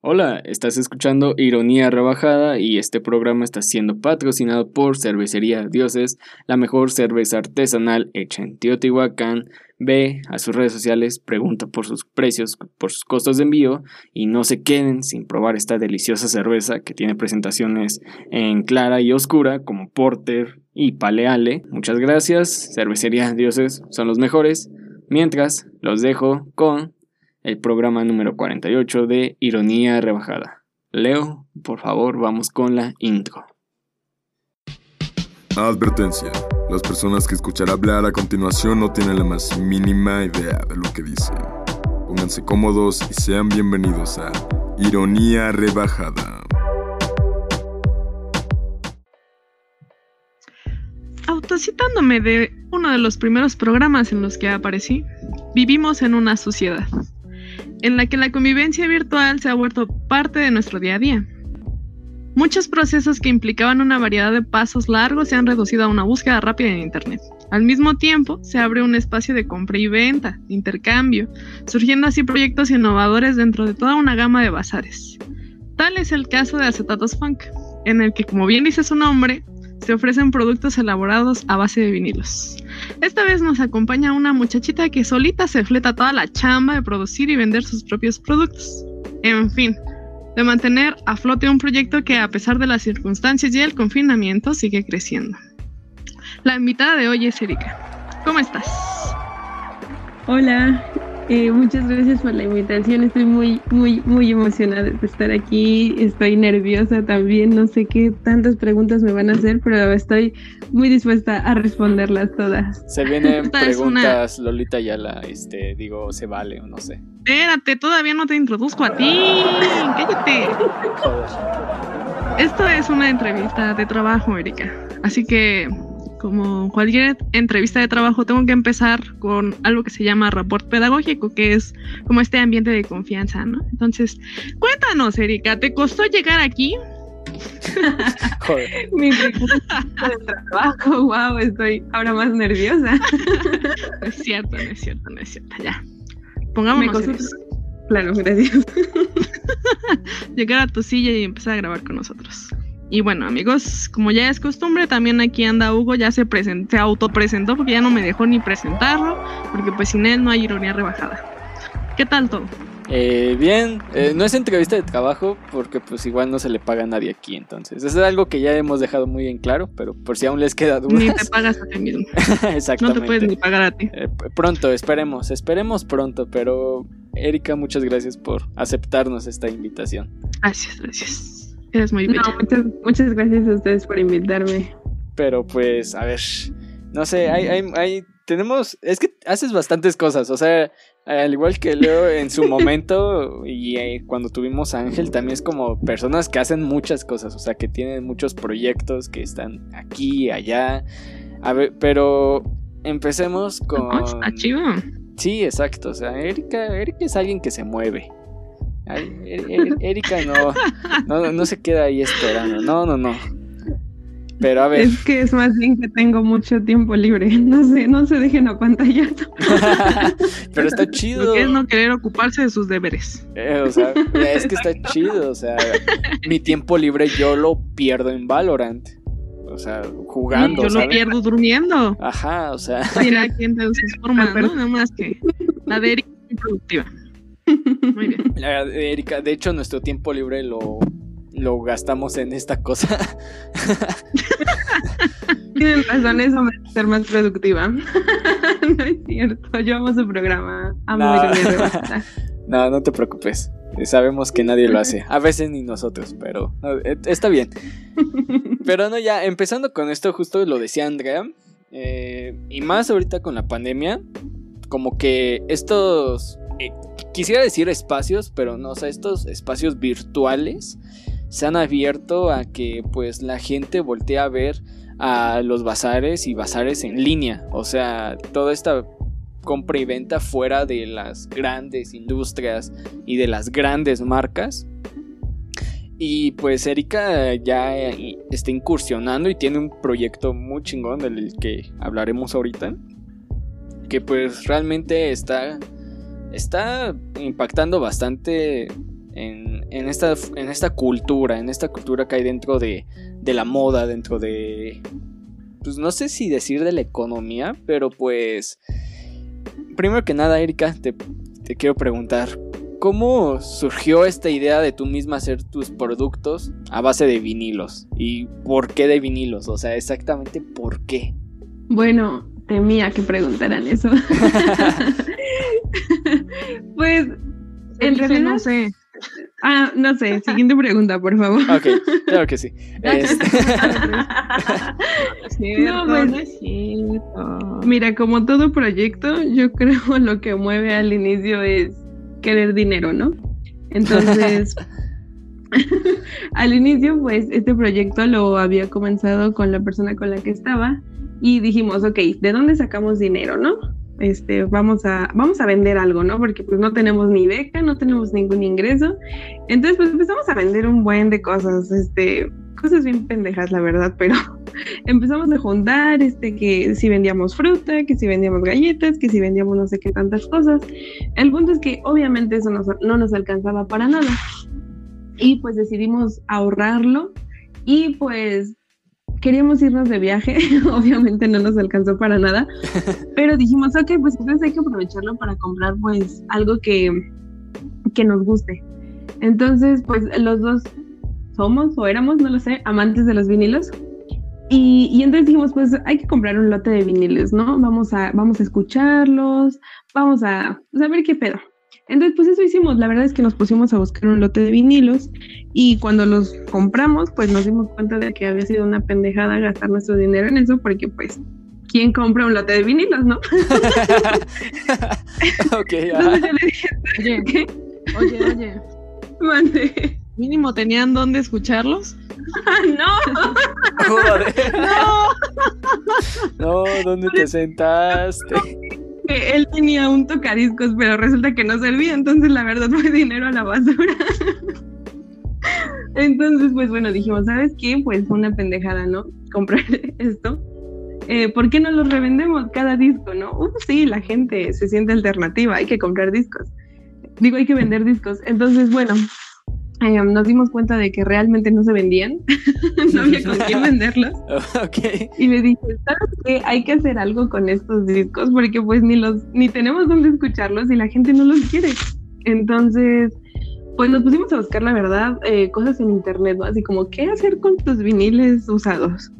Hola, estás escuchando Ironía Rebajada y este programa está siendo patrocinado por Cervecería Dioses, la mejor cerveza artesanal hecha en Teotihuacán. Ve a sus redes sociales, pregunta por sus precios, por sus costos de envío y no se queden sin probar esta deliciosa cerveza que tiene presentaciones en clara y oscura como Porter y Paleale. Muchas gracias, Cervecería Dioses son los mejores. Mientras, los dejo con el programa número 48 de Ironía Rebajada. Leo, por favor, vamos con la intro. Advertencia. Las personas que escuchará hablar a continuación no tienen la más mínima idea de lo que dicen. Pónganse cómodos y sean bienvenidos a Ironía Rebajada. Autocitándome de uno de los primeros programas en los que aparecí, vivimos en una sociedad en la que la convivencia virtual se ha vuelto parte de nuestro día a día. Muchos procesos que implicaban una variedad de pasos largos se han reducido a una búsqueda rápida en Internet. Al mismo tiempo, se abre un espacio de compra y venta, intercambio, surgiendo así proyectos innovadores dentro de toda una gama de bazares. Tal es el caso de Acetatos Funk, en el que, como bien dice su nombre, se ofrecen productos elaborados a base de vinilos. Esta vez nos acompaña una muchachita que solita se fleta toda la chamba de producir y vender sus propios productos. En fin, de mantener a flote un proyecto que a pesar de las circunstancias y el confinamiento sigue creciendo. La invitada de hoy es Erika. ¿Cómo estás? Hola, eh, muchas gracias por la invitación. Estoy muy, muy, muy emocionada de estar aquí. Estoy nerviosa también. No sé qué tantas preguntas me van a hacer, pero estoy muy dispuesta a responderlas todas. Se vienen preguntas, Lolita Yala, este, digo, se vale o no sé. Espérate, todavía no te introduzco a ti. Cállate. Esto es una entrevista de trabajo, Erika. Así que como cualquier entrevista de trabajo, tengo que empezar con algo que se llama rapport pedagógico, que es como este ambiente de confianza, ¿no? Entonces, cuéntanos, Erika, ¿te costó llegar aquí? Joder. Mi de trabajo, wow, estoy ahora más nerviosa. no es cierto, no es cierto, no es cierto, ya. Pongámonos Claro, gracias. llegar a tu silla y empezar a grabar con nosotros. Y bueno, amigos, como ya es costumbre, también aquí anda Hugo, ya se, presentó, se autopresentó porque ya no me dejó ni presentarlo, porque pues sin él no hay ironía rebajada. ¿Qué tal todo? Eh, bien, eh, no es entrevista de trabajo porque pues igual no se le paga a nadie aquí, entonces eso es algo que ya hemos dejado muy en claro, pero por si aún les queda dudas. Ni te pagas a ti mismo. Exactamente. No te puedes ni pagar a ti. Eh, pronto, esperemos, esperemos pronto, pero Erika, muchas gracias por aceptarnos esta invitación. Gracias, gracias. Eres muy no, muchas, gracias a ustedes por invitarme. Pero pues, a ver, no sé, hay, hay, hay, tenemos, es que haces bastantes cosas, o sea, al igual que Leo en su momento y eh, cuando tuvimos a Ángel, también es como personas que hacen muchas cosas, o sea, que tienen muchos proyectos que están aquí, allá. A ver, pero empecemos con... Sí, exacto, o sea, Erika, Erika es alguien que se mueve. Er, er, Erika no, no, no se queda ahí esperando. No, no, no. Pero a ver. Es que es más bien que tengo mucho tiempo libre. No sé, no se dejen apantallar. Pero está chido. Lo que es no querer ocuparse de sus deberes. Eh, o sea, es que está chido. O sea, mi tiempo libre yo lo pierdo en Valorant. O sea, jugando. yo lo pierdo durmiendo. Ajá, o sea. Mira quién te forma, ¿no? Nada más que la de Erika productiva. Muy bien. Erika, de hecho, nuestro tiempo libre lo, lo gastamos en esta cosa. Tienen razón, eso me hace ser más productiva. no es cierto, yo amo su programa. Amo no. no, no te preocupes. Sabemos que nadie lo hace. A veces ni nosotros, pero e, está bien. Pero no, ya empezando con esto, justo lo decía Andrea. Eh, y más ahorita con la pandemia, como que estos eh, quisiera decir espacios, pero no, o sea, estos espacios virtuales se han abierto a que pues la gente voltee a ver a los bazares y bazares en línea, o sea, toda esta compra y venta fuera de las grandes industrias y de las grandes marcas. Y pues Erika ya está incursionando y tiene un proyecto muy chingón del que hablaremos ahorita. Que pues realmente está está impactando bastante en, en esta, en esta cultura, en esta cultura que hay dentro de, de la moda, dentro de, pues no sé si decir de la economía, pero pues, primero que nada, Erika, te, te quiero preguntar, ¿cómo surgió esta idea de tú misma hacer tus productos a base de vinilos? ¿Y por qué de vinilos? O sea, exactamente por qué. Bueno, temía que preguntaran eso. pues, en realidad, no sé. ah, no sé, siguiente pregunta, por favor. Ok, claro que sí. Este, No, pues- no es cierto. Mira, como todo proyecto, yo creo lo que mueve al inicio es querer dinero, ¿no? Entonces, al inicio, pues, este proyecto lo había comenzado con la persona con la que estaba y dijimos, ok, ¿de dónde sacamos dinero, no? Este, vamos a, vamos a vender algo, ¿no? Porque pues no tenemos ni beca, no tenemos ningún ingreso. Entonces, pues empezamos a vender un buen de cosas, este, cosas bien pendejas, la verdad, pero empezamos a juntar, este, que si vendíamos fruta, que si vendíamos galletas, que si vendíamos no sé qué tantas cosas. El punto es que obviamente eso nos- no nos alcanzaba para nada. Y pues decidimos ahorrarlo y pues queríamos irnos de viaje, obviamente no nos alcanzó para nada, pero dijimos, ok, pues entonces hay que aprovecharlo para comprar pues algo que, que nos guste. Entonces, pues los dos somos o éramos, no lo sé, amantes de los vinilos. Y, y entonces dijimos, pues hay que comprar un lote de vinilos, ¿no? Vamos a, vamos a escucharlos, vamos a, pues, a ver qué pedo. Entonces, pues eso hicimos. La verdad es que nos pusimos a buscar un lote de vinilos y cuando los compramos, pues nos dimos cuenta de que había sido una pendejada gastar nuestro dinero en eso porque, pues, ¿quién compra un lote de vinilos, no? ok. Entonces yo le dije, Oye, ¿qué? oye, oye. Mande. Mínimo tenían dónde escucharlos. No. Joder. No. No, ¿dónde te sentaste? Él tenía un tocadiscos, pero resulta que no servía, entonces la verdad fue dinero a la basura. entonces, pues bueno, dijimos, ¿sabes qué? Pues una pendejada, ¿no? Comprar esto. Eh, ¿Por qué no los revendemos cada disco, no? Uh, sí, la gente se siente alternativa, hay que comprar discos. Digo, hay que vender discos. Entonces, bueno, eh, nos dimos cuenta de que realmente no se vendían, no había con quién venderlos. Y le dije, ¿sabes qué? Hay que hacer algo con estos discos porque pues ni los, ni tenemos dónde escucharlos y la gente no los quiere. Entonces, pues nos pusimos a buscar la verdad, eh, cosas en internet, ¿no? Así como, ¿qué hacer con tus viniles usados?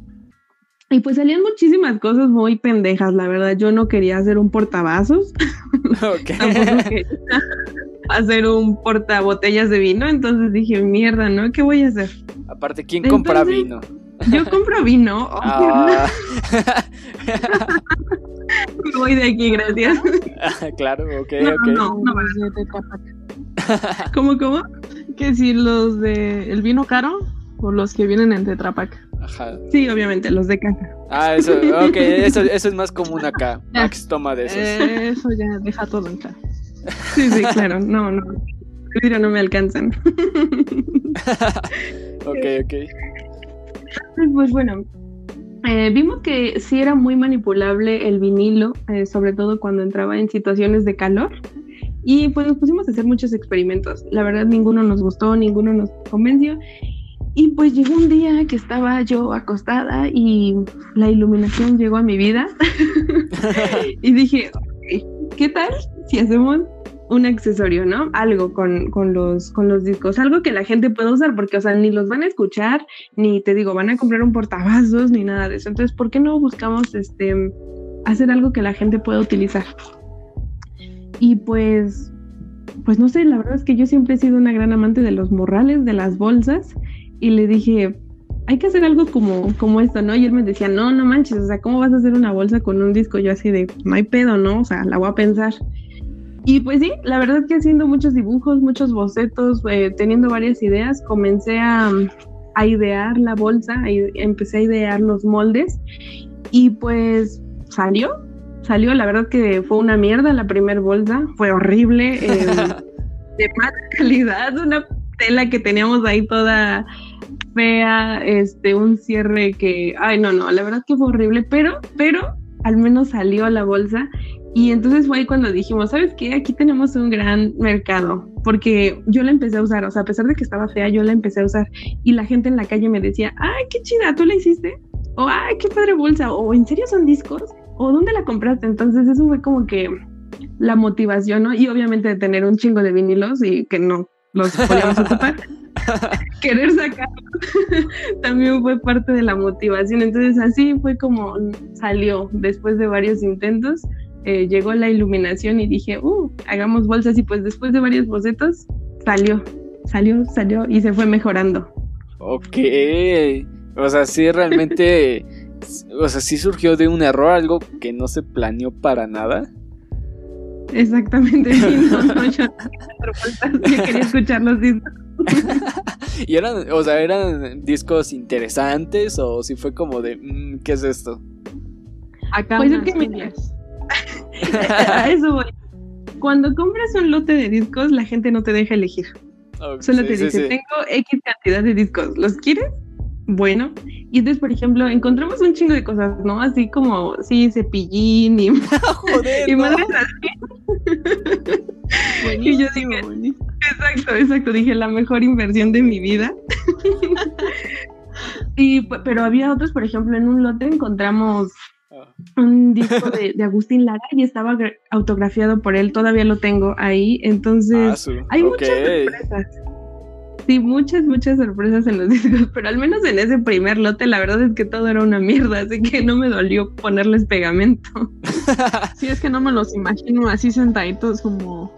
Y pues salían muchísimas cosas muy pendejas, la verdad. Yo no quería hacer un portavasos, Ok. hacer un portabotellas de vino, entonces dije, mierda, ¿no? ¿Qué voy a hacer? Aparte, ¿quién compra vino? Yo compro vino, Ah, me voy de aquí, gracias. claro, ok, No, ok. no. Tetrapac. ¿Cómo, cómo? Que si los de el vino caro o los que vienen en Tetrapac. Ajá. Sí, obviamente, los de caja. Ah, eso, ok, eso, eso es más común acá. Max toma de esos. Eso ya deja todo en. Sí, sí, claro. No, no. Pero no me alcanzan. ok, ok. Pues, bueno, eh, vimos que sí era muy manipulable el vinilo, eh, sobre todo cuando entraba en situaciones de calor. Y pues nos pusimos a hacer muchos experimentos. La verdad, ninguno nos gustó, ninguno nos convenció. Y pues llegó un día que estaba yo acostada y la iluminación llegó a mi vida. y dije, "Ok, ¿qué tal si hacemos un accesorio, ¿no? Algo con, con, los, con los discos, algo que la gente pueda usar, porque, o sea, ni los van a escuchar, ni te digo, van a comprar un portavasos, ni nada de eso. Entonces, ¿por qué no buscamos este hacer algo que la gente pueda utilizar? Y pues, pues no sé, la verdad es que yo siempre he sido una gran amante de los morrales, de las bolsas, y le dije, hay que hacer algo como, como esto, ¿no? Y él me decía, no, no manches, o sea, ¿cómo vas a hacer una bolsa con un disco? Yo así de, no hay pedo, ¿no? O sea, la voy a pensar. Y pues sí, la verdad que haciendo muchos dibujos, muchos bocetos, eh, teniendo varias ideas, comencé a, a idear la bolsa, a empecé a idear los moldes y pues salió, salió, la verdad que fue una mierda la primer bolsa, fue horrible, eh, de mala calidad, una tela que teníamos ahí toda fea, este, un cierre que, ay no, no, la verdad que fue horrible, pero, pero al menos salió la bolsa. Y entonces fue ahí cuando dijimos, ¿sabes qué? Aquí tenemos un gran mercado, porque yo la empecé a usar, o sea, a pesar de que estaba fea, yo la empecé a usar y la gente en la calle me decía, ay, qué chida, ¿tú la hiciste? O, ay, qué padre bolsa, o, ¿en serio son discos? ¿O dónde la compraste? Entonces eso fue como que la motivación, ¿no? Y obviamente de tener un chingo de vinilos y que no los podíamos ocupar. Querer sacarlos también fue parte de la motivación. Entonces así fue como salió después de varios intentos. Eh, llegó la iluminación y dije, uh, hagamos bolsas y pues después de varios bocetos salió, salió, salió y se fue mejorando. Ok, o sea, sí realmente, o sea, sí surgió de un error, algo que no se planeó para nada. Exactamente, sí, no, no, yo, yo quería escuchar los discos. y eran, o sea, eran discos interesantes o si fue como de, mm, ¿qué es esto? Acá pues es que a eso voy. Cuando compras un lote de discos, la gente no te deja elegir. Solo te dice, tengo X cantidad de discos, ¿los quieres? Bueno, y entonces, por ejemplo, encontramos un chingo de cosas, ¿no? Así como, sí, cepillín y, Joder, y madres así. y yo dije, exacto, exacto, dije, la mejor inversión de mi vida. y, pero había otros, por ejemplo, en un lote encontramos ah. un disco de, Agustín Lara y estaba autografiado por él, todavía lo tengo ahí, entonces ah, hay muchas sorpresas. Sí, muchas, muchas sorpresas en los discos, pero al menos en ese primer lote la verdad es que todo era una mierda, así que no me dolió ponerles pegamento. sí, es que no me los imagino así sentaditos como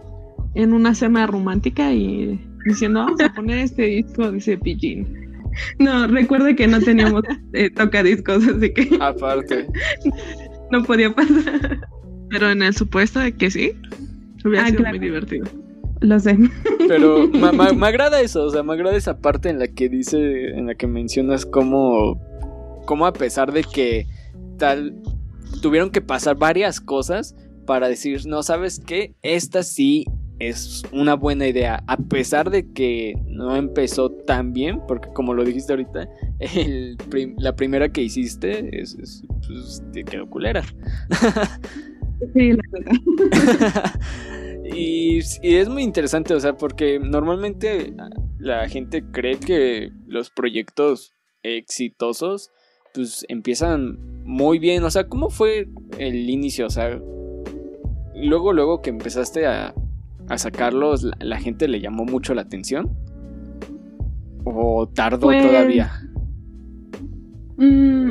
en una cena romántica y diciendo, vamos a poner este disco de cepillín. No, recuerde que no teníamos eh, tocadiscos, así que... Aparte. no podía pasar. Pero en el supuesto de que sí, hubiera ah, sido muy divertido. Lo sé. Pero me, agrada eso, o sea, me agrada esa parte en la que dice, en la que mencionas cómo, cómo a pesar de que tal, tuvieron que pasar varias cosas para decir, no, ¿sabes qué? Esta sí es una buena idea, a pesar de que no empezó tan bien, porque como lo dijiste ahorita, la primera que hiciste es, es pues, te quedó culera. Sí, la verdad. Y, es muy interesante, o sea, porque normalmente la gente cree que los proyectos exitosos pues empiezan muy bien, o sea, ¿cómo fue el inicio? O sea, luego, luego que empezaste a, sacarlos, la, gente le llamó mucho la atención? ¿O tardó pues, todavía? Mm,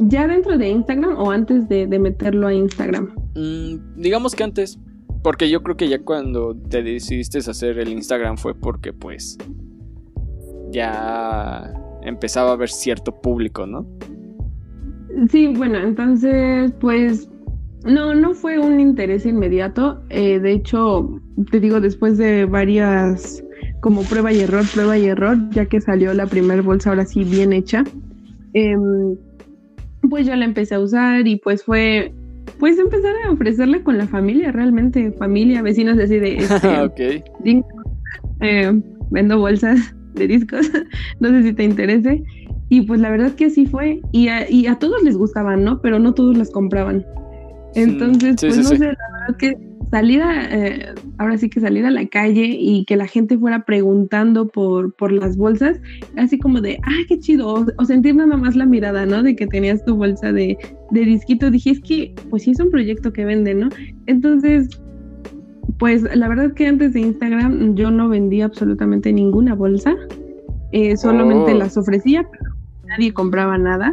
¿Ya dentro de Instagram o antes de, meterlo a Instagram? Mm, digamos que antes. Porque yo creo que ya cuando te decidiste hacer el Instagram fue porque pues ya empezaba a haber cierto público, ¿no? Sí, bueno, entonces pues no, no fue un interés inmediato. Eh, de hecho, te digo, después de varias como prueba y error, prueba y error, ya que salió la primera bolsa ahora sí bien hecha, em, pues yo la empecé a usar y pues fue pues empezar a ofrecerle con la familia, realmente, familia, vecinos así de... Este, eh, vendo bolsas de discos, no sé si te interese. Y pues la verdad que así fue, y a, y a todos les gustaban, ¿no? Pero no todos las compraban. Entonces, pues no sé, la verdad que salir a, eh, ahora sí que salir a la calle y que la gente fuera preguntando por, por las bolsas, así como de, ah, qué chido, o, sentir nada más la mirada, ¿no? De que tenías tu bolsa de, de disquito, dije, es que, pues sí es un proyecto que vende, ¿no? Entonces, pues la verdad que antes de Instagram yo no vendía absolutamente ninguna bolsa, eh, solamente oh. las ofrecía, pero nadie compraba nada,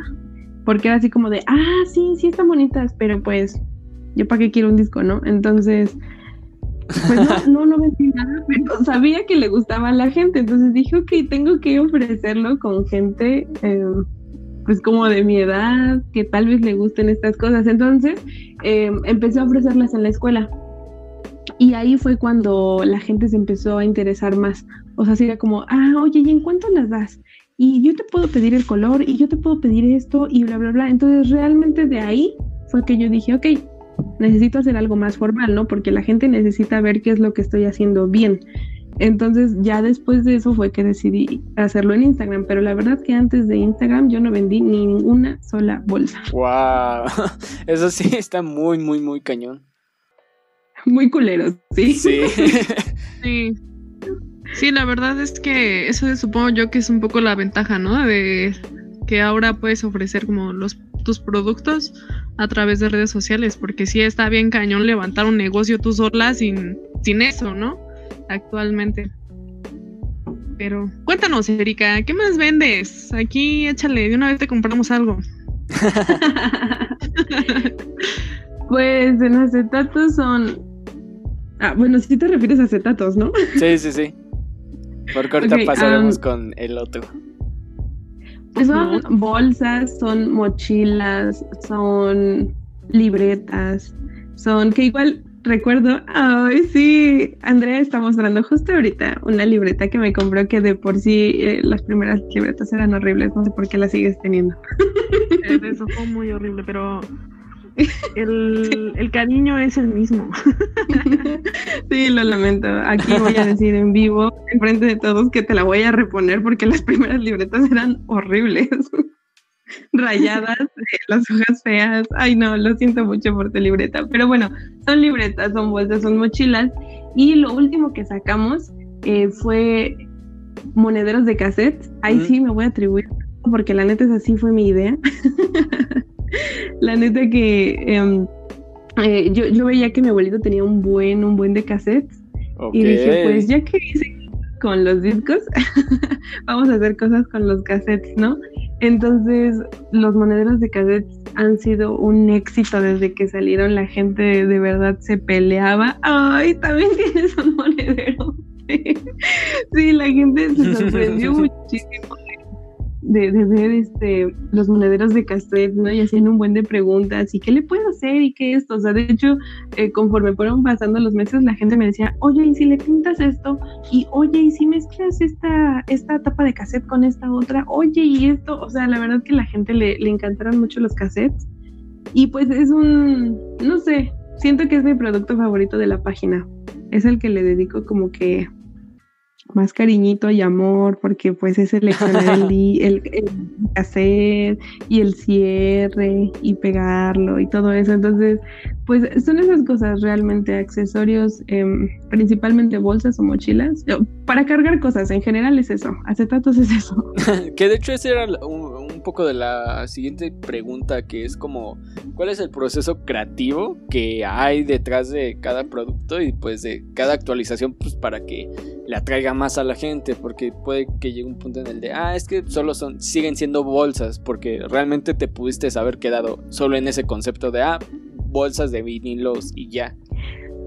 porque era así como de, ah, sí, sí están bonitas, pero pues yo para qué quiero un disco, ¿no? Entonces, pues no, no, no vendí nada, pero sabía que le gustaba a la gente, entonces dije, ok, tengo que ofrecerlo con gente, eh, pues como de mi edad, que tal vez le gusten estas cosas. Entonces, eh, empecé a ofrecerlas en la escuela. Y ahí fue cuando la gente se empezó a interesar más. O sea, era como, ah, oye, ¿y en cuánto las das? Y yo te puedo pedir el color, y yo te puedo pedir esto, y bla, bla, bla. Entonces, realmente de ahí fue que yo dije, ok, necesito hacer algo más formal, ¿no? Porque la gente necesita ver qué es lo que estoy haciendo bien. Entonces ya después de eso fue que decidí hacerlo en Instagram, pero la verdad que antes de Instagram yo no vendí ninguna sola bolsa. Wow, eso sí está muy, muy, muy cañón. Muy culeros, sí. Sí. Sí. Sí, la verdad es que eso supongo yo que es un poco la ventaja, ¿no? De que ahora puedes ofrecer como los tus productos a través de redes sociales, porque sí está bien cañón levantar un negocio tú sola sin, sin eso, ¿no? Actualmente. Pero cuéntanos, Erika, ¿qué más vendes? Aquí échale, de una vez te compramos algo. pues en acetatos son. Ah, bueno, si te refieres a acetatos, ¿no? Sí, sí, sí. Porque ahorita Ok, pasaremos um, con el otro. Pues son bolsas, son mochilas, son libretas, son que igual recuerdo, ay sí, Andrea está mostrando justo ahorita una libreta que me compró que de por sí eh, las primeras libretas eran horribles, no sé por qué las sigues teniendo. Eso fue muy horrible, pero el, el cariño es el mismo. sí, lo lamento. Aquí voy a decir en vivo, enfrente de todos, que te la voy a reponer porque las primeras libretas eran horribles. Rayadas, eh, las hojas feas. Ay, no, lo siento mucho por tu libreta. Pero bueno, son libretas, son bolsas, son mochilas. Y lo último que sacamos eh, fue monederos de cassette. Ahí Mm. sí me voy a atribuir, porque la neta es así fue mi idea. la neta que em, eh, yo, yo veía que mi abuelito tenía un buen, un buen de cassettes. Y dije, pues ya que hice con los discos, vamos a hacer cosas con los cassettes, ¿no? Entonces, los monederos de cassettes han sido un éxito desde que salieron. La gente de verdad se peleaba. Ay, también tienes un monedero. sí, la gente se sorprendió muchísimo de, de ver este los monederos de cassette, ¿no? Y hacían un buen de preguntas, ¿y qué le puedo hacer? ¿Y qué esto? O sea, de hecho, eh, conforme fueron pasando los meses, la gente me decía, oye, ¿y si le pintas esto? Y oye, ¿y si mezclas esta, esta tapa de cassette con esta otra? Oye, ¿y esto? O sea, la verdad que la gente le, le encantaron mucho los cassettes. Y pues es un, no sé, siento que es mi producto favorito de la página. Es el que le dedico como que más cariñito y amor, porque pues es seleccionar el, li- el, el cassette y el cierre y pegarlo y todo eso. Entonces, pues son esas cosas realmente, accesorios, em, principalmente bolsas o mochilas. Para cargar cosas, en general es eso. Acetatos es eso. que de hecho ese era un poco de la siguiente pregunta, que es como, ¿cuál es el proceso creativo que hay detrás de cada producto y pues de cada actualización pues para que le atraiga más a la gente? Porque puede que llegue un punto en el de, ah, es que solo son, siguen siendo bolsas, porque realmente te pudiste haber quedado solo en ese concepto de, ah, bolsas de vinilos y ya.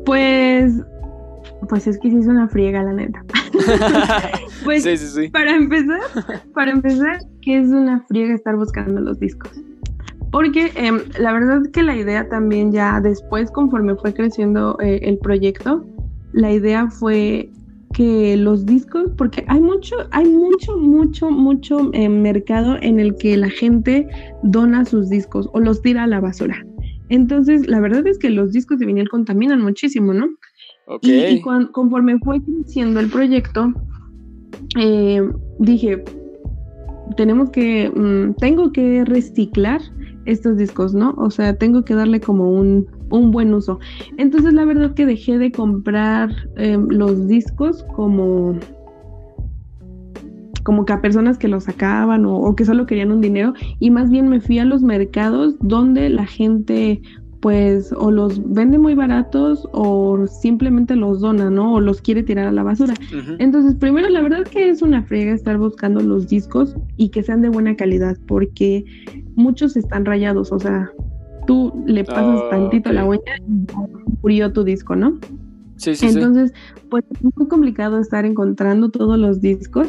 Pues, pues es que sí es una friega, la neta. Pues sí, sí, sí. Para empezar, para empezar, que es una friega estar buscando los discos. Porque em, la verdad que la idea también ya después, conforme fue creciendo eh, el proyecto, la idea fue que los discos, porque hay mucho, hay mucho, mucho, mucho eh, mercado en el que la gente dona sus discos o los tira a la basura. Entonces, la verdad es que los discos de vinil contaminan muchísimo, ¿no? Ok. Y, conforme fue creciendo el proyecto, eh, dije, tenemos que, mm, tengo que reciclar estos discos, ¿no? O sea, tengo que darle como un, un buen uso. Entonces, la verdad que dejé de comprar eh, los discos como como que a personas que los sacaban o, o que solo querían un dinero y más bien me fui a los mercados donde la gente pues o los vende muy baratos o simplemente los dona, ¿no? O los quiere tirar a la basura. Entonces, primero, la verdad que es una friega estar buscando los discos y que sean de buena calidad, porque muchos están rayados, o sea, tú le pasas Ah, tantito la ok. uña y murió tu disco, ¿no? Sí, sí, sí. Entonces, pues es muy complicado estar encontrando todos los discos.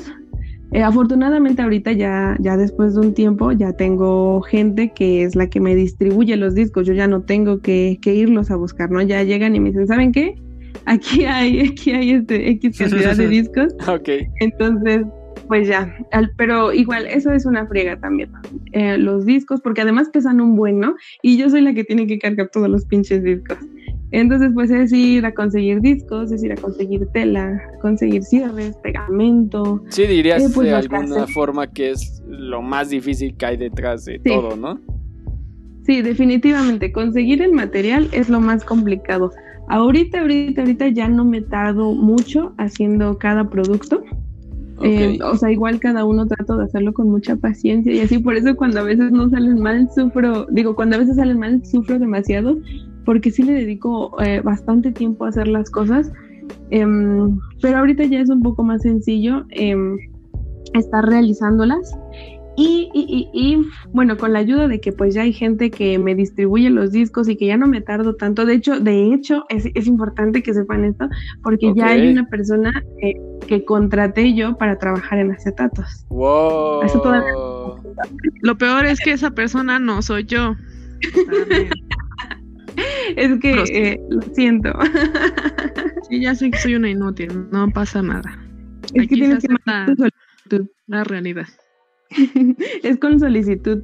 Eh, afortunadamente ahorita ya, ya después de un tiempo ya tengo gente que es la que me distribuye los discos. Yo ya no tengo que, que irlos a buscar, ¿no? Ya llegan y me dicen, ¿saben qué? Aquí hay, aquí hay este X cantidad de discos. Ok. Entonces, pues ya, al- pero igual, eso es una friega también. Eh, los discos, porque además pesan un buen, ¿no? Y yo soy la que tiene que cargar todos los pinches discos. Entonces, pues es ir a conseguir discos, es ir a conseguir tela, conseguir cierres, pegamento. Sí, dirías Eh, pues, de alguna casas. forma que es lo más difícil que hay detrás de todo, ¿no? Sí, definitivamente, conseguir el material es lo más complicado. Ahorita, ahorita, ahorita ya no me tardo mucho haciendo cada producto. Eh, o sea, igual cada uno trato de hacerlo con mucha paciencia y así por eso cuando a veces no salen mal sufro, digo, cuando a veces salen mal sufro demasiado porque sí le dedico eh, bastante tiempo a hacer las cosas, Em, pero ahorita ya es un poco más sencillo em, estar realizándolas y, y, y, y, bueno, con la ayuda de que pues ya hay gente que me distribuye los discos y que ya no me tardo tanto. De hecho, de hecho, es, es importante que sepan esto, porque ya hay una persona eh, que contraté yo para trabajar en acetatos. Wow. Eso todavía- Lo peor es que esa persona no soy yo. Es que eh, lo siento. Sí, ya sé que soy una inútil, no pasa nada. es que tienes que mandar tu solicitud. La realidad. es con solicitud.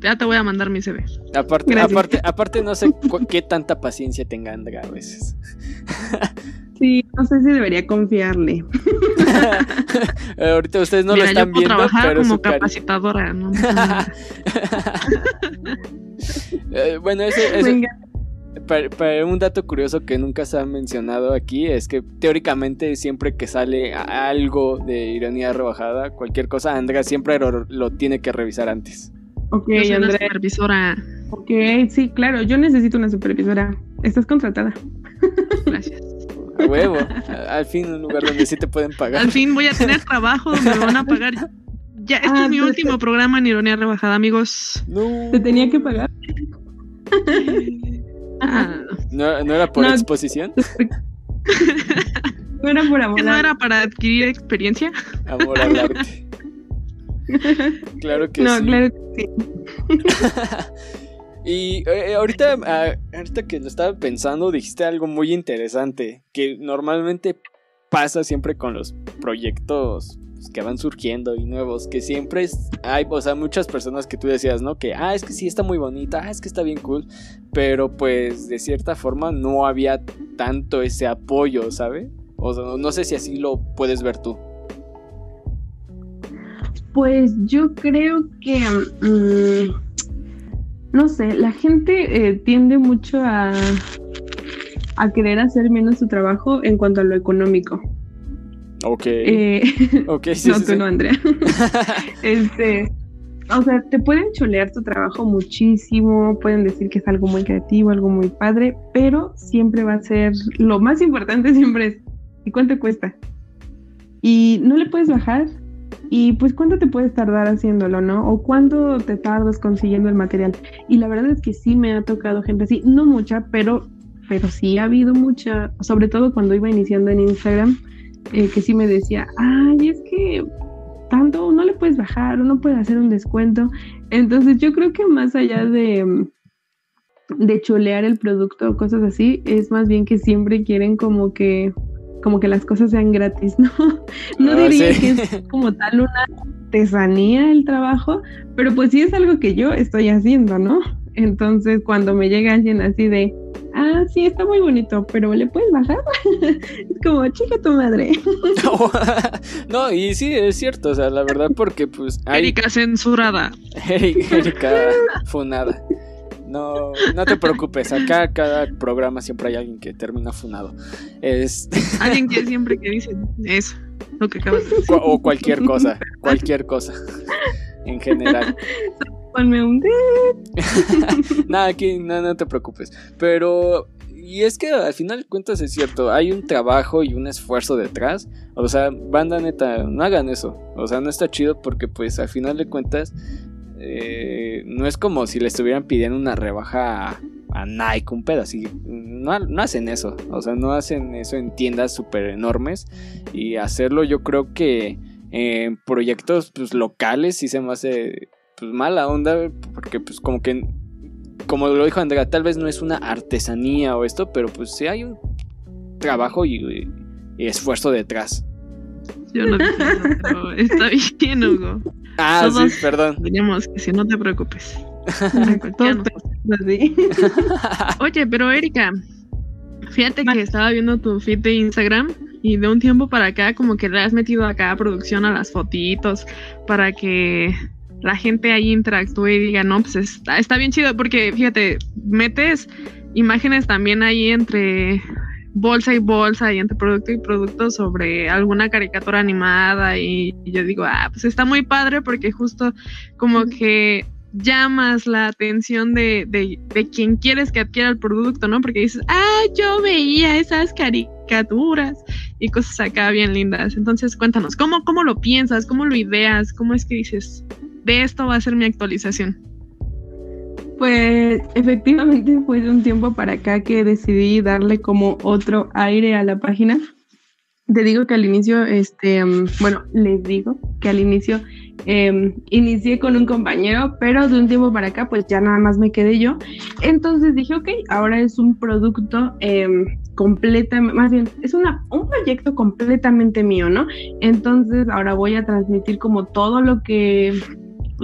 Ya te voy a mandar mi CV. Aparte, Gracias. aparte, aparte no sé qué tanta paciencia tenga Andrea a veces. Sí, no sé si debería confiarle. Ahorita ustedes no Mira, lo están yo puedo viendo, trabajar pero como capacitadora. No. Eh, bueno, ese, ese- para, para un dato curioso que nunca se ha mencionado aquí es que teóricamente siempre que sale a- algo de ironía rebajada, cualquier cosa, Andrea siempre lo, lo tiene que revisar antes. ok, Yo soy una supervisora. Ok, sí, claro, yo necesito una supervisora. Estás contratada. Gracias. A huevo. Al fin un lugar donde sí te pueden pagar. Al fin voy a tener trabajo donde me van a pagar. Ya, este Ah, es mi último programa en Ironía Rebajada, amigos. No. ¿Te tenía que pagar? Ah, ¿No, no era por No. exposición? No era por amor. ¿que no era para adquirir experiencia? Amor al arte. Claro que No, sí. claro que sí. Y eh, ahorita, ah, ahorita que lo estaba pensando, dijiste algo muy interesante, que normalmente pasa siempre con los proyectos pues, que van surgiendo y nuevos, que siempre es, hay, o sea, muchas personas que tú decías, ¿no? Que, ah, es que sí está muy bonita, ah, es que está bien cool, pero pues de cierta forma no había tanto ese apoyo, ¿sabe? O sea, no sé si así lo puedes ver tú. Pues yo creo que, mm, no sé, la gente eh, tiende mucho a, a querer hacer menos su trabajo en cuanto a lo económico. Ok. Eh, ok, sí, no, sí, tú sí. no, Andrea. este, o sea, te pueden cholear tu trabajo muchísimo, pueden decir que es algo muy creativo, algo muy padre, pero siempre va a ser, lo más importante siempre es, ¿y cuánto cuesta? Y no le puedes bajar. Y pues cuánto te puedes tardar haciéndolo, ¿no? O cuánto te tardas consiguiendo el material. Y la verdad es que sí me ha tocado gente así, no mucha, pero, pero sí ha habido mucha, sobre todo cuando iba iniciando en Instagram, eh, que sí me decía, ay, es que tanto no le puedes bajar o no puedes hacer un descuento. Entonces yo creo que más allá de, mm, de cholear el producto o cosas así, es más bien que siempre quieren como que como que las cosas sean gratis, ¿no? No Ah, diría sí. que es como tal una artesanía el trabajo, pero pues sí es algo que yo estoy haciendo, ¿no? Entonces cuando me llega alguien así de, ah, sí, está muy bonito, pero ¿le puedes bajar? es como, chica tu madre. No, no, y sí, es cierto, o sea, la verdad, porque pues hay Erika censurada. Erika, Erika funada. No, no te preocupes, acá cada programa siempre hay alguien que termina funado. Es, Alguien que siempre que dice eso, lo que acabas de decir. o cualquier cosa, cualquier cosa. En general. Ponme un... Nada, aquí no, no te preocupes. Pero, y es que al final de cuentas es cierto, hay un trabajo y un esfuerzo detrás. O sea, banda neta, no hagan eso. O sea, no está chido porque pues al final de cuentas eh, no es como si le estuvieran pidiendo una rebaja a, Nike, un así. No, no hacen eso. O sea, no hacen eso en tiendas súper enormes. Y hacerlo yo creo que en proyectos pues, locales sí se me hace pues mala onda porque pues como que como lo dijo Andrea tal vez no es una artesanía o esto pero pues sí hay un trabajo y, y esfuerzo detrás Yo no dije eso, pero está bien, Hugo. ah Todos- sí perdón Tenemos que si no te preocupes. Oye, pero Erika, fíjate que estaba viendo tu feed de Instagram y de un tiempo para acá como que le has metido acá producción a las fotitos para que la gente ahí interactúe y diga, no, pues está, está bien chido porque fíjate, metes imágenes también ahí entre bolsa y bolsa y entre producto y producto sobre alguna caricatura animada y, y yo digo, ah, pues está muy padre porque justo como que llamas la atención de, de, de, quien quieres que adquiera el producto, ¿no? Porque dices, ah, yo veía esas caricaturas y cosas acá bien lindas. Entonces, cuéntanos, ¿cómo, cómo lo piensas? ¿Cómo lo ideas? ¿Cómo es que dices, de esto va a ser mi actualización? Pues efectivamente fue de un tiempo para acá que decidí darle como otro aire a la página. Te digo que al inicio, este, bueno, les digo que al inicio eh, inicié con un compañero, pero de un tiempo para acá, pues ya nada más me quedé yo. Entonces dije, ok, ahora es un producto eh, completamente, más bien, es una, un proyecto completamente mío, ¿no? Entonces ahora voy a transmitir como todo lo que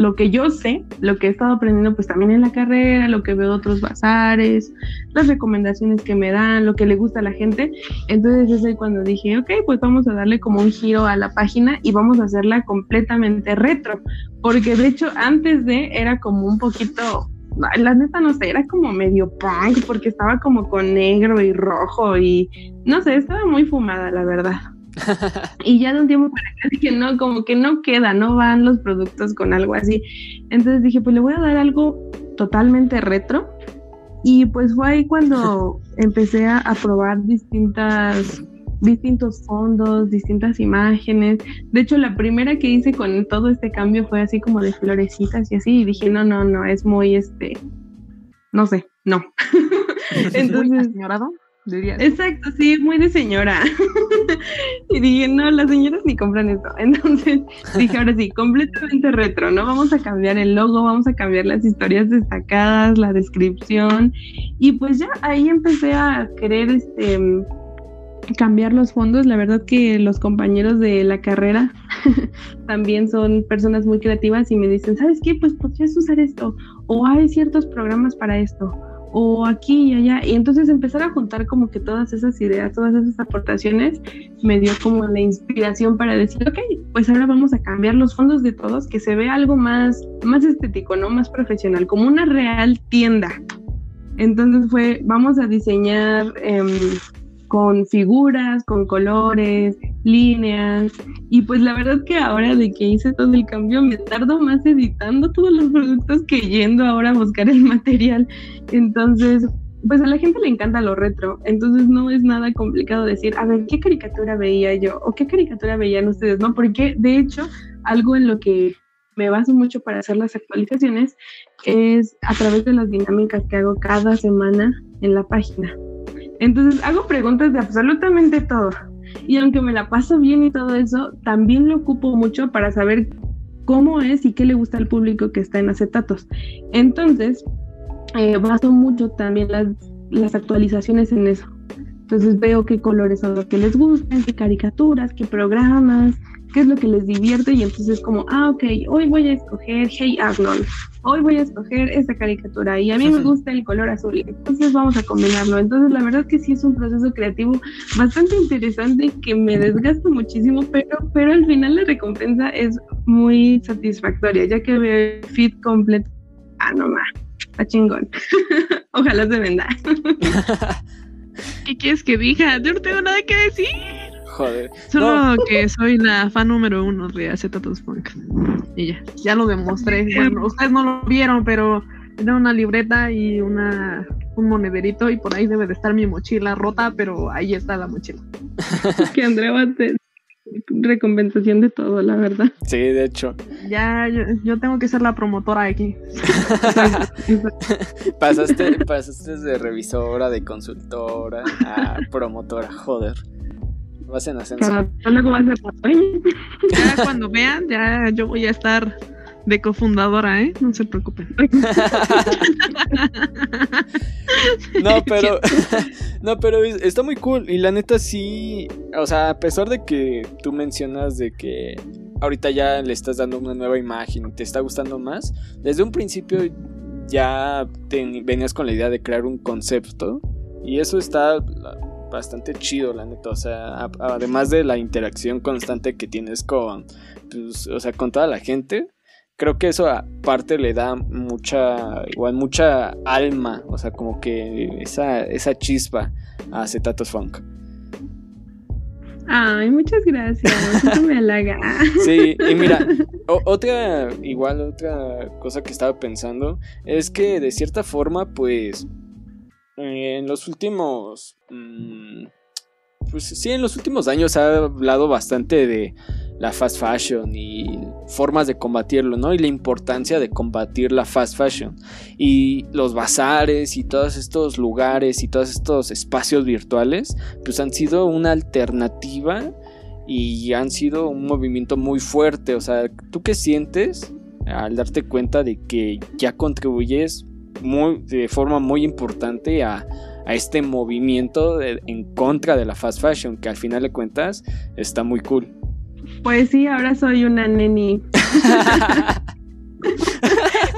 lo que yo sé, lo que he estado aprendiendo pues también en la carrera, lo que veo de otros bazares, las recomendaciones que me dan, lo que le gusta a la gente. Entonces es ahí cuando dije, ok, pues vamos a darle como un giro a la página y vamos a hacerla completamente retro, porque de hecho antes de era como un poquito la neta no sé, era como medio punk porque estaba como con negro y rojo y no sé, estaba muy fumada la verdad. y ya de un tiempo para acá dije, no, como que no queda, no van los productos con algo así. Entonces dije, pues le voy a dar algo totalmente retro. Y pues fue ahí cuando empecé a, a probar distintas distintos fondos, distintas imágenes. De hecho, la primera que hice con todo este cambio fue así como de florecitas y así, y dije, no, no, no, es muy este, no sé, no. Entonces, señorado? Exacto, sí, muy de señora. y dije, no, las señoras ni compran esto. Entonces dije, ahora sí, completamente retro, ¿no? Vamos a cambiar el logo, vamos a cambiar las historias destacadas, la descripción. Y pues ya ahí empecé a querer este cambiar los fondos. La verdad que los compañeros de la carrera también son personas muy creativas y me dicen, ¿sabes qué? Pues podrías usar esto. O hay ciertos programas para esto o aquí y allá. Y entonces empezar a juntar como que todas esas ideas, todas esas aportaciones, me dio como la inspiración para decir, ok, pues ahora vamos a cambiar los fondos de todos, que se vea algo más, más estético, ¿no? Más profesional, como una real tienda. Entonces fue, vamos a diseñar eh, con figuras, con colores, líneas. Y pues la verdad que ahora de que hice todo el cambio, me tardo más editando todos los productos que yendo ahora a buscar el material. Entonces, pues a la gente le encanta lo retro, entonces no es nada complicado decir, a ver, ¿qué caricatura veía yo? ¿O qué caricatura veían ustedes? No, porque de hecho, algo en lo que me baso mucho para hacer las actualizaciones es a través de las dinámicas que hago cada semana en la página. Entonces hago preguntas de absolutamente todo. Y aunque me la paso bien y todo eso, también lo ocupo mucho para saber cómo es y qué le gusta al público que está en acetatos. Entonces, eh, baso mucho también las, las actualizaciones en eso. Entonces veo qué colores son los que les gustan, qué caricaturas, qué programas, qué es lo que les divierte y entonces como, ah, ok, hoy voy a escoger Hey Arnold, hoy voy a escoger esta caricatura y a mí me gusta el color azul, entonces vamos a combinarlo. Entonces la verdad que sí es un proceso creativo bastante interesante que me desgasta muchísimo, pero, pero al final la recompensa es muy satisfactoria, ya que veo el feed completo. Ah, no más, está chingón. Ojalá se venda. ¿Qué quieres que diga? Yo no tengo nada que decir. Joder. Solo no. que soy la fan número uno de Acetatos Punk. Y ya, ya lo demostré. Bueno, ustedes no lo vieron, pero era una libreta y una un monederito y por ahí debe de estar mi mochila rota, pero ahí está la mochila. que Andrea va a tener recompensación de todo, la verdad. Sí, de hecho. Ya, yo, yo tengo que ser la promotora aquí. pasaste, pasaste de revisora, de consultora a promotora, joder. Vas en ascenso. Luego vas a ya cuando vean, ya yo voy a estar de cofundadora, ¿eh? No se preocupen. no, pero no, pero está muy cool y la neta sí, o sea, a pesar de que tú mencionas de que ahorita ya le estás dando una nueva imagen y te está gustando más, desde un principio ya venías con la idea de crear un concepto y eso está bastante chido, la neta. O sea, además de la interacción constante que tienes con, pues, o sea, con toda la gente, creo que eso aparte le da mucha, igual mucha alma, o sea, como que esa, esa chispa a Cetatos Funk. Ay, muchas gracias. Eso me halaga. Sí, y mira, otra, igual otra cosa que estaba pensando es que de cierta forma, pues, en los últimos... Mm, pues sí, en los últimos años ha hablado bastante de la fast fashion y formas de combatirlo, ¿no? Y la importancia de combatir la fast fashion. Y los bazares y todos estos lugares y todos estos espacios virtuales, pues han sido una alternativa y han sido un movimiento muy fuerte. O sea, ¿tú qué sientes al darte cuenta de que ya contribuyes de forma muy importante a, este movimiento en contra de la fast fashion, que al final de cuentas está muy cool. Pues sí, ahora soy una neni.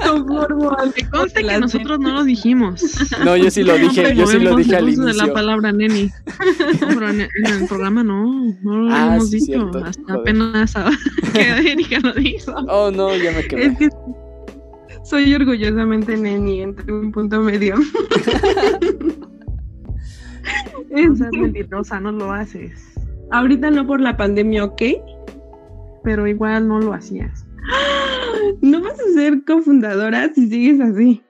Conformo Me conste que nosotros no lo dijimos. No, yo sí lo dije, yo sí lo dije al inicio. de la palabra neni. pero en, el programa no, no lo ah, hemos dicho. Hasta apenas que Erika lo dijo. Oh, no, ya me quedé. Es que soy orgullosamente neni entre un punto medio. no seas mentirosa, no lo haces. Ahorita no por la pandemia, ¿ok? Pero igual no lo hacías. No vas a ser cofundadora si sigues así.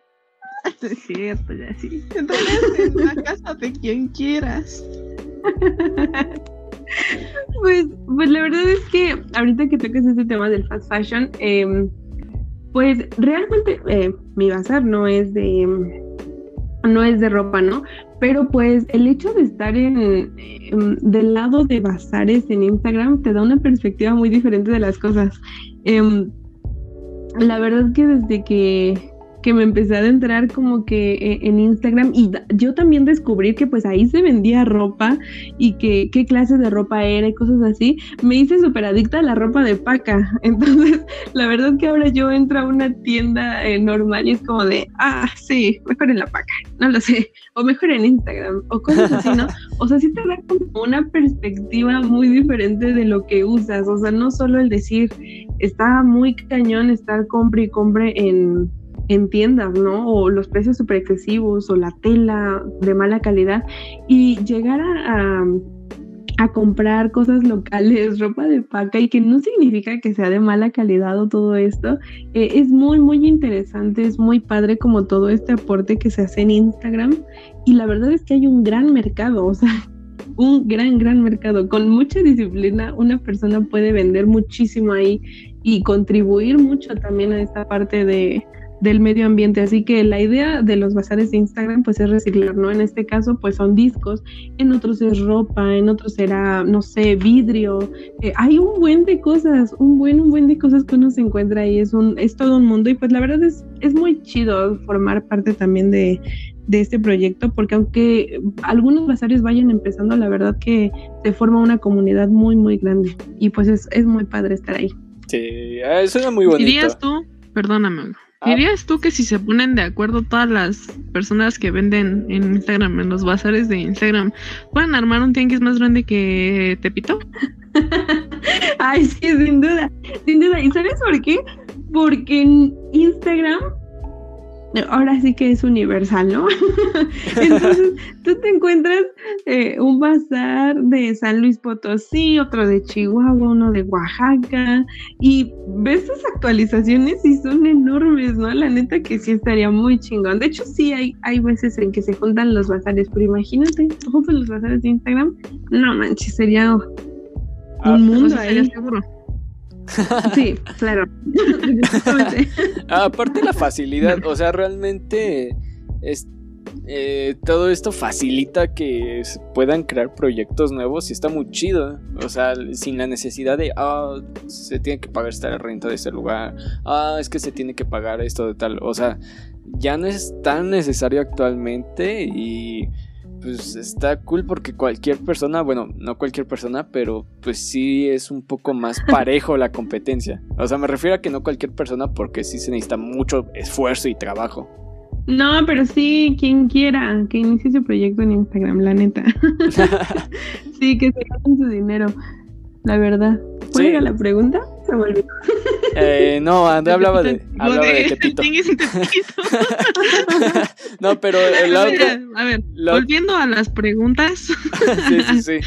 Es cierto, ya sí. Entonces, en la casa de quien quieras. Pues, pues la verdad es que ahorita que tocas este tema del fast fashion, eh, pues realmente eh, mi bazar no es de no es de ropa, ¿no? Pero pues el hecho de estar en, del lado de bazares en Instagram te da una perspectiva muy diferente de las cosas. Em, la verdad que desde que que me empecé a adentrar como que eh, en Instagram y yo también descubrí que pues ahí se vendía ropa y que qué clase de ropa era y cosas así, me hice súper adicta a la ropa de paca. Entonces, la verdad que ahora yo entro a una tienda eh, normal y es como de, ah, sí, mejor en la paca, no lo sé, o mejor en Instagram, o cosas así, ¿no? O sea, sí te da como una perspectiva muy diferente de lo que usas, o sea, no solo el decir, está muy cañón estar compre y compre en en tiendas, ¿no? O los precios súper excesivos o la tela de mala calidad y llegar a, a, comprar cosas locales, ropa de paca y que no significa que sea de mala calidad o todo esto, eh, es muy, muy interesante, es muy padre como todo este aporte que se hace en Instagram y la verdad es que hay un gran mercado, o sea, un gran, gran mercado. Con mucha disciplina, una persona puede vender muchísimo ahí y contribuir mucho también a esta parte de, del medio ambiente. Así que la idea de los bazares de Instagram pues es reciclar, ¿no? En este caso pues son discos, en otros es ropa, en otros será, no sé, vidrio. Eh, hay un buen de cosas, un buen, un buen de cosas que uno se encuentra ahí. Es, un, es todo un mundo y pues la verdad es, es muy chido formar parte también de, de este proyecto, porque aunque algunos bazares vayan empezando, la verdad que se forma una comunidad muy, muy grande y pues es, es muy padre estar ahí. Sí, eso es muy bonito. ¿Dirías tú? Perdóname. ¿Dirías tú que si se ponen de acuerdo todas las personas que venden en Instagram, en los bazares de Instagram, pueden armar un tianguis más grande que Tepito? Ay, sí, sin duda, sin duda. ¿Y sabes por qué? Porque en Instagram ahora sí que es universal, ¿no? Entonces, tú te encuentras eh, un bazar de San Luis Potosí, otro de Chihuahua, uno de Oaxaca, y ves sus actualizaciones y son enormes, ¿no? La neta que sí estaría muy chingón. De hecho, sí hay, hay veces en que se juntan los bazares, pero imagínate, juntos los bazares de Instagram, no manches, sería ah, un mundo ahí. Seguro. Sí, claro. Aparte la facilidad, o sea, realmente es, eh, todo esto facilita que puedan crear proyectos nuevos y está muy chido. O sea, sin la necesidad de, ah, se tiene que pagar esta renta de este lugar, ah, es que se tiene que pagar esto de tal. O sea, ya no es tan necesario actualmente y pues está cool porque cualquier persona, bueno, no cualquier persona, pero pues sí es un poco más parejo la competencia. O sea, me refiero a que no cualquier persona porque sí se necesita mucho esfuerzo y trabajo. No, pero sí, quien quiera que inicie su proyecto en Instagram, la neta. sí, que se gasten su dinero, la verdad. ¿Cuál Sí. era la pregunta? Se me olvidó. Eh, no, André hablaba de, hablaba de Tepito. No, pero ver, otra. a ver, la- volviendo a las preguntas, sí, sí, sí.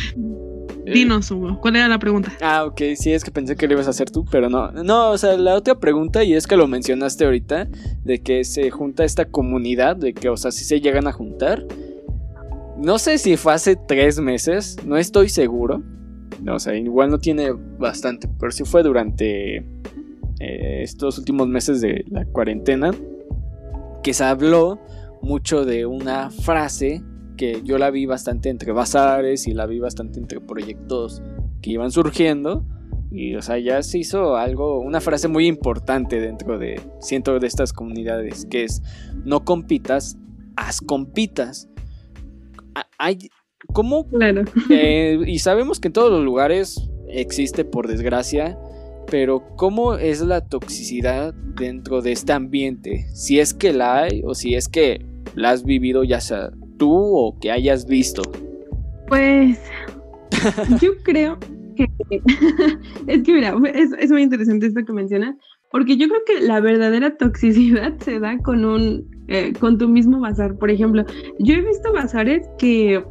Dinos, Hugo, ¿cuál era la pregunta? Ah, ok, sí, es que pensé que lo ibas a hacer tú, pero no. No, o sea, la otra pregunta, y es que lo mencionaste ahorita, de que se junta esta comunidad, de que, o sea, si se llegan a juntar. No sé si fue hace tres meses, no estoy seguro. No, o sea, igual no tiene bastante, pero sí fue durante eh, estos últimos meses de la cuarentena que se habló mucho de una frase que yo la vi bastante entre bazares y la vi bastante entre proyectos que iban surgiendo. Y o sea ya se hizo algo una frase muy importante dentro de siento de estas comunidades que es no compitas haz compitas hay cómo Claro. eh, y sabemos que en todos los lugares existe por desgracia, pero ¿cómo es la toxicidad dentro de este ambiente? Si es que la hay o si es que la has vivido ya sea tú o que hayas visto. Pues yo creo que es que mira, es, es muy interesante esto que mencionas, porque yo creo que la verdadera toxicidad se da con un eh, con tu mismo bazar. Por ejemplo, yo he visto bazares que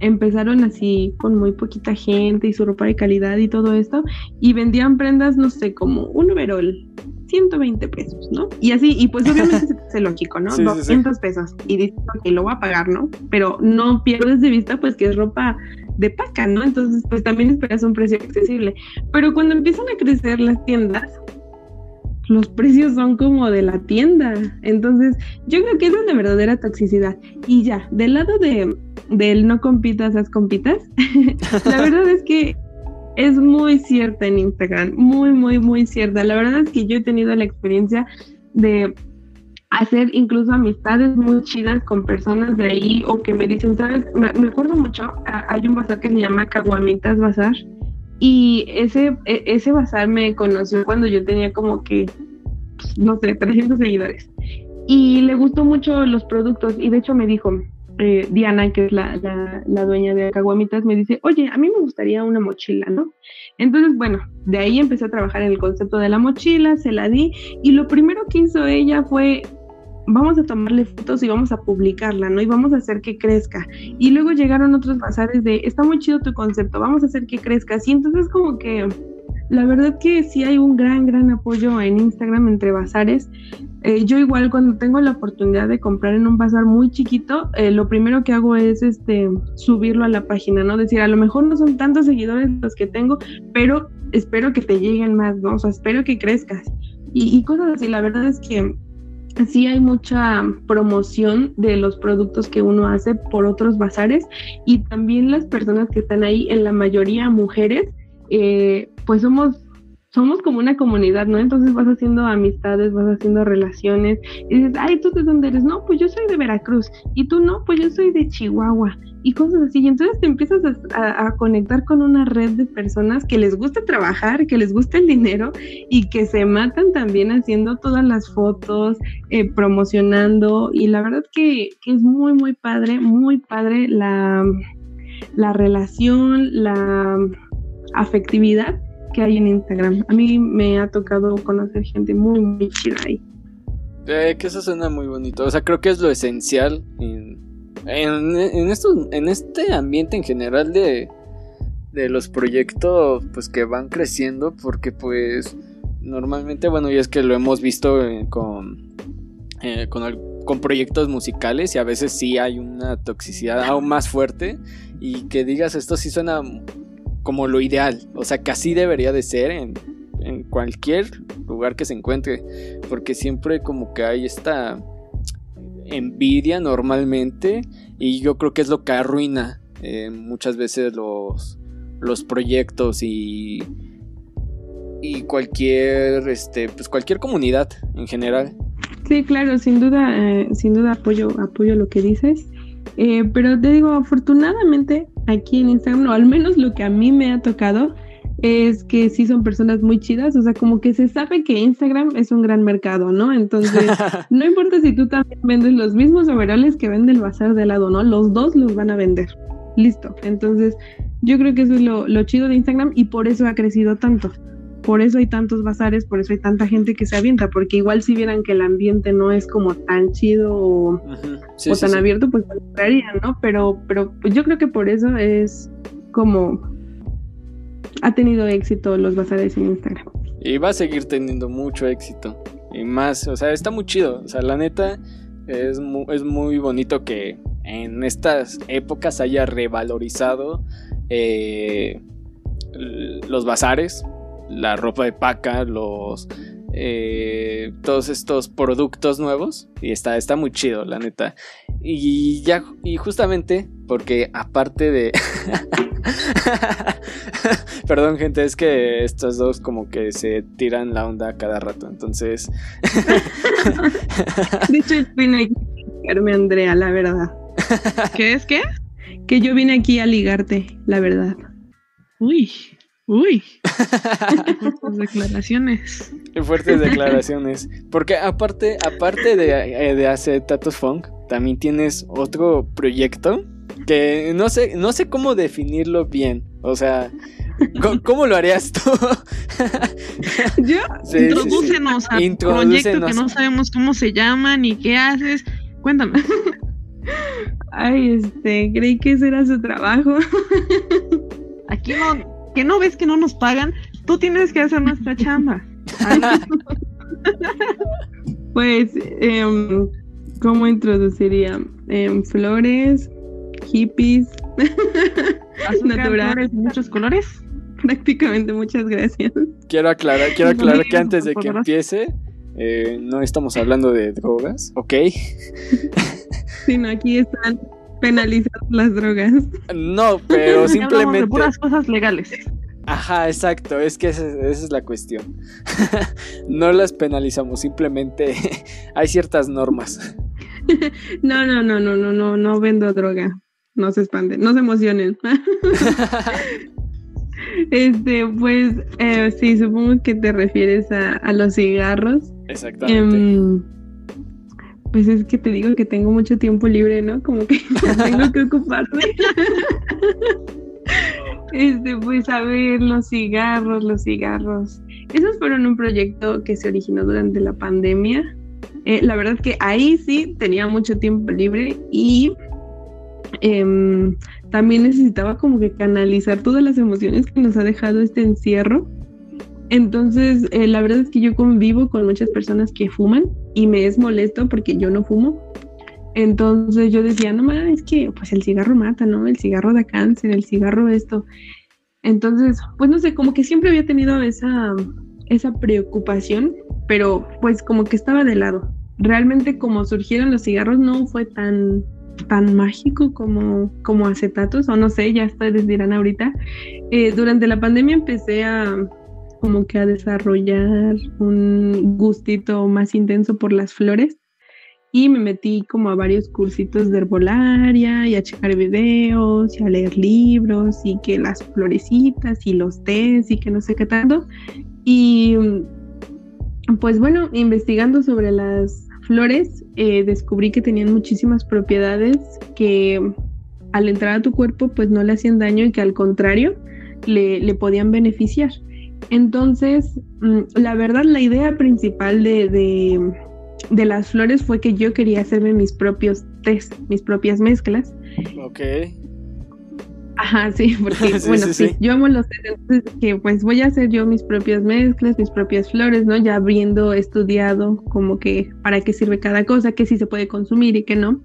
empezaron así con muy poquita gente y su ropa de calidad y todo esto, y vendían prendas, no sé, como un overall, 120 pesos, ¿no? Y así, y pues obviamente hace lógico, ¿no? Sí, sí, sí. 200 pesos. Y dices, ok, lo voy a pagar, ¿no? Pero no pierdes de vista, pues, que es ropa de paca, ¿no? Entonces, pues también esperas un precio accesible. Pero cuando empiezan a crecer las tiendas, los precios son como de la tienda. Entonces, yo creo que es la verdadera toxicidad. Y ya, del lado de del no compitas, haz compitas, la verdad es que es muy cierta en Instagram, muy, muy, muy cierta. La verdad es que yo he tenido la experiencia de hacer incluso amistades muy chidas con personas de ahí o que me dicen, ¿sabes? Me, me acuerdo mucho, hay un bazar que se llama Caguamitas Bazar y ese, e- ese bazar me conoció cuando yo tenía como que, pues, no sé, 300 seguidores. Y le gustó mucho los productos. Y de hecho me dijo, eh, Diana, que es la, la, la dueña de Caguamitas, me dice, oye, a mí me gustaría una mochila, ¿no? Entonces, bueno, de ahí empecé a trabajar en el concepto de la mochila, se la di. Y lo primero que hizo ella fue vamos a tomarle fotos y vamos a publicarla, ¿no? Y vamos a hacer que crezca. Y luego llegaron otros bazares de, está muy chido tu concepto, vamos a hacer que crezca. Y entonces como que la verdad que sí hay un gran, gran apoyo en Instagram entre bazares. Eh, yo igual cuando tengo la oportunidad de comprar en un bazar muy chiquito, eh, lo primero que hago es este subirlo a la página, ¿no? Decir, a lo mejor no son tantos seguidores los que tengo, pero espero que te lleguen más, ¿no? O sea, espero que crezcas. Y, y cosas así, la verdad es que sí hay mucha promoción de los productos que uno hace por otros bazares y también las personas que están ahí, en la mayoría mujeres, eh, pues somos somos como una comunidad, ¿no? Entonces vas haciendo amistades, vas haciendo relaciones y dices, ay, ¿tú de dónde eres? No, pues yo soy de Veracruz y tú no, pues yo soy de Chihuahua y cosas así. Y entonces te empiezas a, conectar con una red de personas que les gusta trabajar, que les gusta el dinero y que se matan también haciendo todas las fotos, eh, promocionando y la verdad que, que, es muy, muy padre, muy padre la, la relación, la afectividad que hay en Instagram. A mí me ha tocado conocer gente muy, muy chida ahí. Eh, que eso suena muy bonito. O sea, creo que es lo esencial en, en, en, esto, en este ambiente en general de, de los proyectos pues que van creciendo porque pues normalmente, bueno, y es que lo hemos visto eh, con, eh, con, con proyectos musicales y a veces sí hay una toxicidad aún más fuerte y que digas esto sí suena como lo ideal, o sea que así debería de ser en, cualquier lugar que se encuentre, porque siempre como que hay esta envidia normalmente y yo creo que es lo que arruina eh, muchas veces los, los proyectos y, y cualquier, este, pues cualquier comunidad en general. Sí, claro, sin duda, eh, sin duda apoyo, apoyo lo que dices. Eh, pero te digo, afortunadamente aquí en Instagram, o al menos lo que a mí me ha tocado, es que sí son personas muy chidas, o sea, como que se sabe que Instagram es un gran mercado, ¿no? Entonces, no importa si tú también vendes los mismos overoles que vende el bazar de lado, ¿no? Los dos los van a vender. Listo. Entonces, yo creo que eso es lo, lo chido de Instagram y por eso ha crecido tanto. Por eso hay tantos bazares, por eso hay tanta gente que se avienta, porque igual si vieran que el ambiente no es como tan chido o, Ujú. Sí, o sí, tan sí. abierto, pues lo comprarían, ¿no? Pero, pero pues yo creo que por eso es como ha tenido éxito los bazares en Instagram. Y va a seguir teniendo mucho éxito. Y más, o sea, está muy chido. O sea, la neta, es, mu- es muy bonito que en estas épocas haya revalorizado eh, los bazares, la ropa de paca, los... eh, todos estos productos nuevos y está, está muy chido la neta y ya y justamente porque aparte de perdón gente es que estos dos como que se tiran la onda cada rato entonces De hecho, vine aquí a ligarme, Andrea, la verdad. ¿Qué es qué? Que yo vine aquí a ligarte, la verdad. Uy, uy. Las declaraciones. fuertes declaraciones porque aparte aparte de, eh, de hacer Tatos Funk también tienes otro proyecto que no sé no sé cómo definirlo bien o sea ¿cómo, cómo lo harías tú? Yo, Sí, sí, sí. Introdúcenos al proyecto que no sabemos cómo se llama ni qué haces. Cuéntame. ay, este, creí que ese era su trabajo. Aquí no, que no ves que no nos pagan. Tú tienes que hacer nuestra chamba. Pues, em, ¿cómo introduciría? Em, flores, hippies, azúcar, Natural. flores, muchos colores. prácticamente, muchas gracias. quiero aclarar quiero No aclarar que antes de que empiece eh, no estamos hablando de drogas ¿ok? Sino aquí están penalizadas las drogas. no pero hablamos de simplemente puras cosas legales. Ajá, exacto, es que esa, esa es la cuestión. no las penalizamos, simplemente hay ciertas normas. No, no, no, no, no, no, no vendo droga. No se espanten, no se emocionen. Este, pues, eh, sí, supongo que te refieres a, a los cigarros. Exactamente. Em, pues es que te digo que tengo mucho tiempo libre, ¿no? Como que tengo que ocuparme. Este, pues a ver, los cigarros, los cigarros. Esos fueron un proyecto que se originó durante la pandemia. Eh, la verdad que ahí sí tenía mucho tiempo libre y em, también necesitaba como que canalizar todas las emociones que nos ha dejado este encierro. Entonces, eh, la verdad es que yo convivo con muchas personas que fuman y me es molesto porque yo no fumo. Entonces yo decía, no mames, es que pues el cigarro mata, ¿no? El cigarro da cáncer, el cigarro esto. Entonces, pues no sé, como que siempre había tenido esa, esa preocupación, pero pues como que estaba de lado. Realmente como surgieron los cigarros no fue tan, tan mágico como, como acetatos, o no sé, ya ustedes dirán ahorita. Eh, durante la pandemia empecé a como que a desarrollar un gustito más intenso por las flores y me metí como a varios cursitos de herbolaria y a checar videos y a leer libros y que las florecitas y los tés y que no sé qué tanto. Y pues bueno, investigando sobre las flores, eh, descubrí que tenían muchísimas propiedades que al entrar a tu cuerpo pues no le hacían daño y que al contrario le, le podían beneficiar. Entonces, mm, la verdad, la idea principal de, de, de las flores fue que yo quería hacerme mis propios test, mis propias mezclas. Ok. Ajá, sí, porque Sí, bueno, sí, sí, sí. yo amo los test, entonces que pues voy a hacer yo mis propias mezclas, mis propias flores, ¿no? Ya habiendo estudiado como que para qué sirve cada cosa, qué sí se puede consumir y qué no.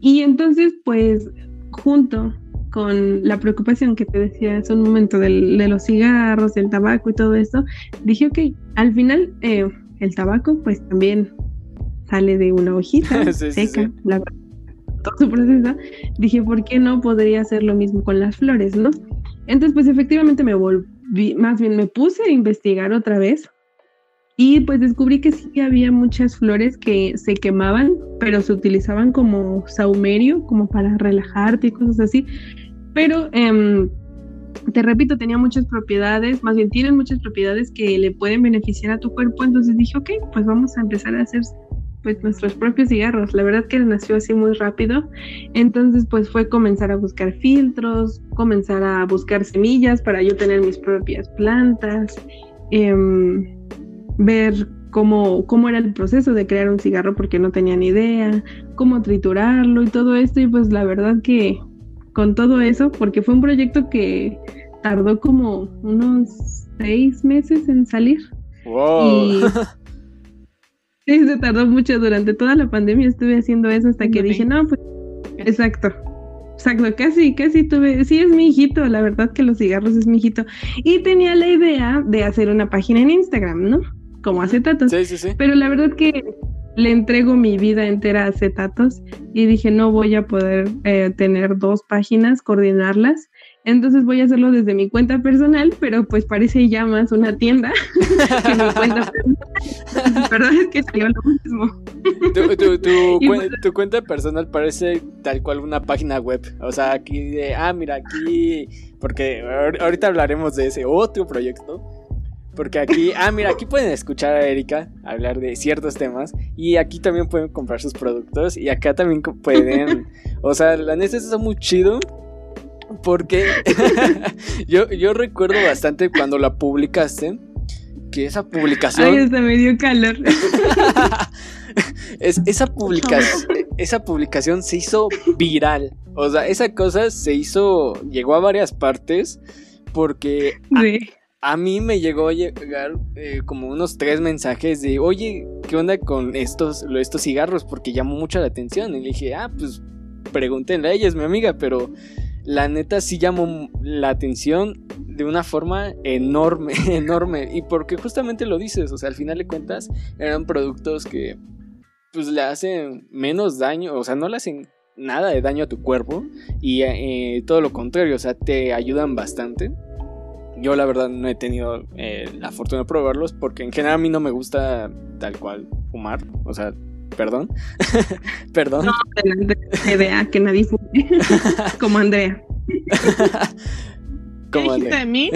Y entonces, pues, junto con la preocupación que te decía hace un momento del- de los cigarros, del tabaco y todo eso, dije, ok, al final eh, el tabaco pues también sale de una hojita Sí, sí, seca, sí. la verdad, todo su proceso. Dije, ¿por qué no podría hacer lo mismo con las flores, no? Entonces, pues efectivamente me volví, más bien me puse a investigar otra vez y pues descubrí que sí había muchas flores que se quemaban, pero se utilizaban como saumerio, como para relajarte y cosas así. Pero em, te repito, tenía muchas propiedades, más bien tienen muchas propiedades que le pueden beneficiar a tu cuerpo, entonces dije, ok, pues vamos a empezar a hacer pues nuestros propios cigarros. La verdad que nació así muy rápido. Entonces pues fue comenzar a buscar filtros, comenzar a buscar semillas para yo tener mis propias plantas, em, ver cómo, cómo era el proceso de crear un cigarro porque no tenía ni idea, cómo triturarlo y todo esto. Y pues la verdad que con todo eso, porque fue un proyecto que tardó como unos seis meses en salir. Wow. Sí, se tardó mucho durante toda la pandemia. Estuve haciendo eso hasta que dije, no, pues, exacto. Exacto, casi, casi tuve, sí es mi hijito, la verdad que los cigarros es mi hijito. Y tenía la idea de hacer una página en Instagram, ¿no? Como acetatos. Sí, sí, sí. Pero la verdad que le entrego mi vida entera a acetatos y dije, no voy a poder eh, tener dos páginas, coordinarlas. Entonces voy a hacerlo desde mi cuenta personal, pero pues parece ya más una tienda que mi cuenta personal. Perdón, es que salió lo mismo. Tu, tu, tu, cuenta personal parece tal cual una página web. O sea, aquí de, ah, mira, aquí, porque ahor- ahorita hablaremos de ese otro proyecto. Porque aquí, ah, mira, aquí pueden escuchar a Erika hablar de ciertos temas. Y aquí también pueden comprar sus productos. Y acá también pueden, o sea, la neta está muy chido. Porque yo, yo recuerdo bastante cuando la publicaste. Que esa publicación. Ay, hasta me dio calor. Es, esa, publicación, esa publicación se hizo viral. O sea, esa cosa se hizo. Llegó a varias partes. Porque Sí. a mí me llegó a llegar eh, como unos tres mensajes de: Oye, ¿qué onda con estos, estos cigarros? Porque llamó mucho la atención. Y le dije: Ah, pues pregúntenle a ella, es mi amiga. Pero la neta sí llamó la atención de una forma enorme, enorme. Y porque justamente lo dices, o sea, al final de cuentas eran productos que pues le hacen menos daño, o sea, no le hacen nada de daño a tu cuerpo y eh, todo lo contrario, o sea, te ayudan bastante. Yo la verdad no he tenido eh, la fortuna de probarlos porque en general a mí no me gusta tal cual fumar, o sea, perdón, perdón. Adelante, idea que nadie fume. Como Andrea. ¿Qué Como dijiste ande. de mí?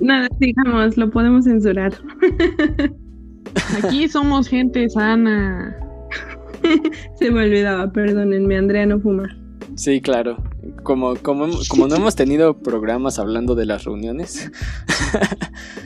Nada, digamos, lo podemos censurar. Aquí somos gente sana. Se me olvidaba, perdónenme, Andrea no fuma. Sí, claro. Como, como, como no hemos tenido programas hablando de las reuniones,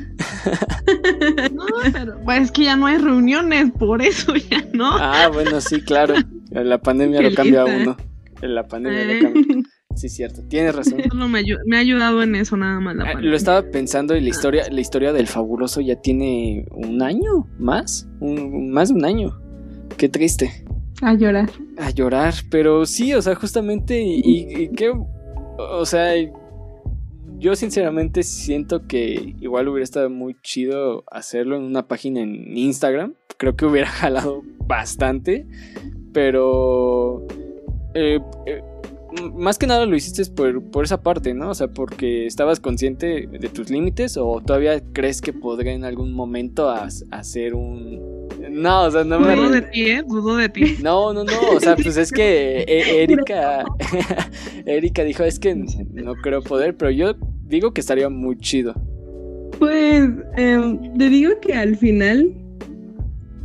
No, pero pues, es que ya no hay reuniones, por eso ya no. Ah, bueno, sí, claro. La pandemia lo cambia a uno. La pandemia Eh. lo cambia. Sí, cierto. Tienes razón. Solo me, ayu- me ha ayudado en eso nada más la Ah. Lo estaba pensando y la historia, la historia del fabuloso ya tiene un año más, un, más de un año. Qué triste. A llorar. A llorar, pero sí, o sea, justamente y, y- o sea, yo sinceramente siento que igual hubiera estado muy chido hacerlo en una página en Instagram. Creo que hubiera jalado bastante, pero eh, eh, más que nada lo hiciste por, por esa parte, ¿no? O sea, porque estabas consciente de tus límites o todavía crees que podría en algún momento hacer un... No, o sea, no me... Dudo de ti, ¿eh? Dudo de ti. No, no, no, o sea, pues es que eh, Erika, Erika dijo, es que no creo poder, pero yo digo que estaría muy chido. Pues em, te digo que al final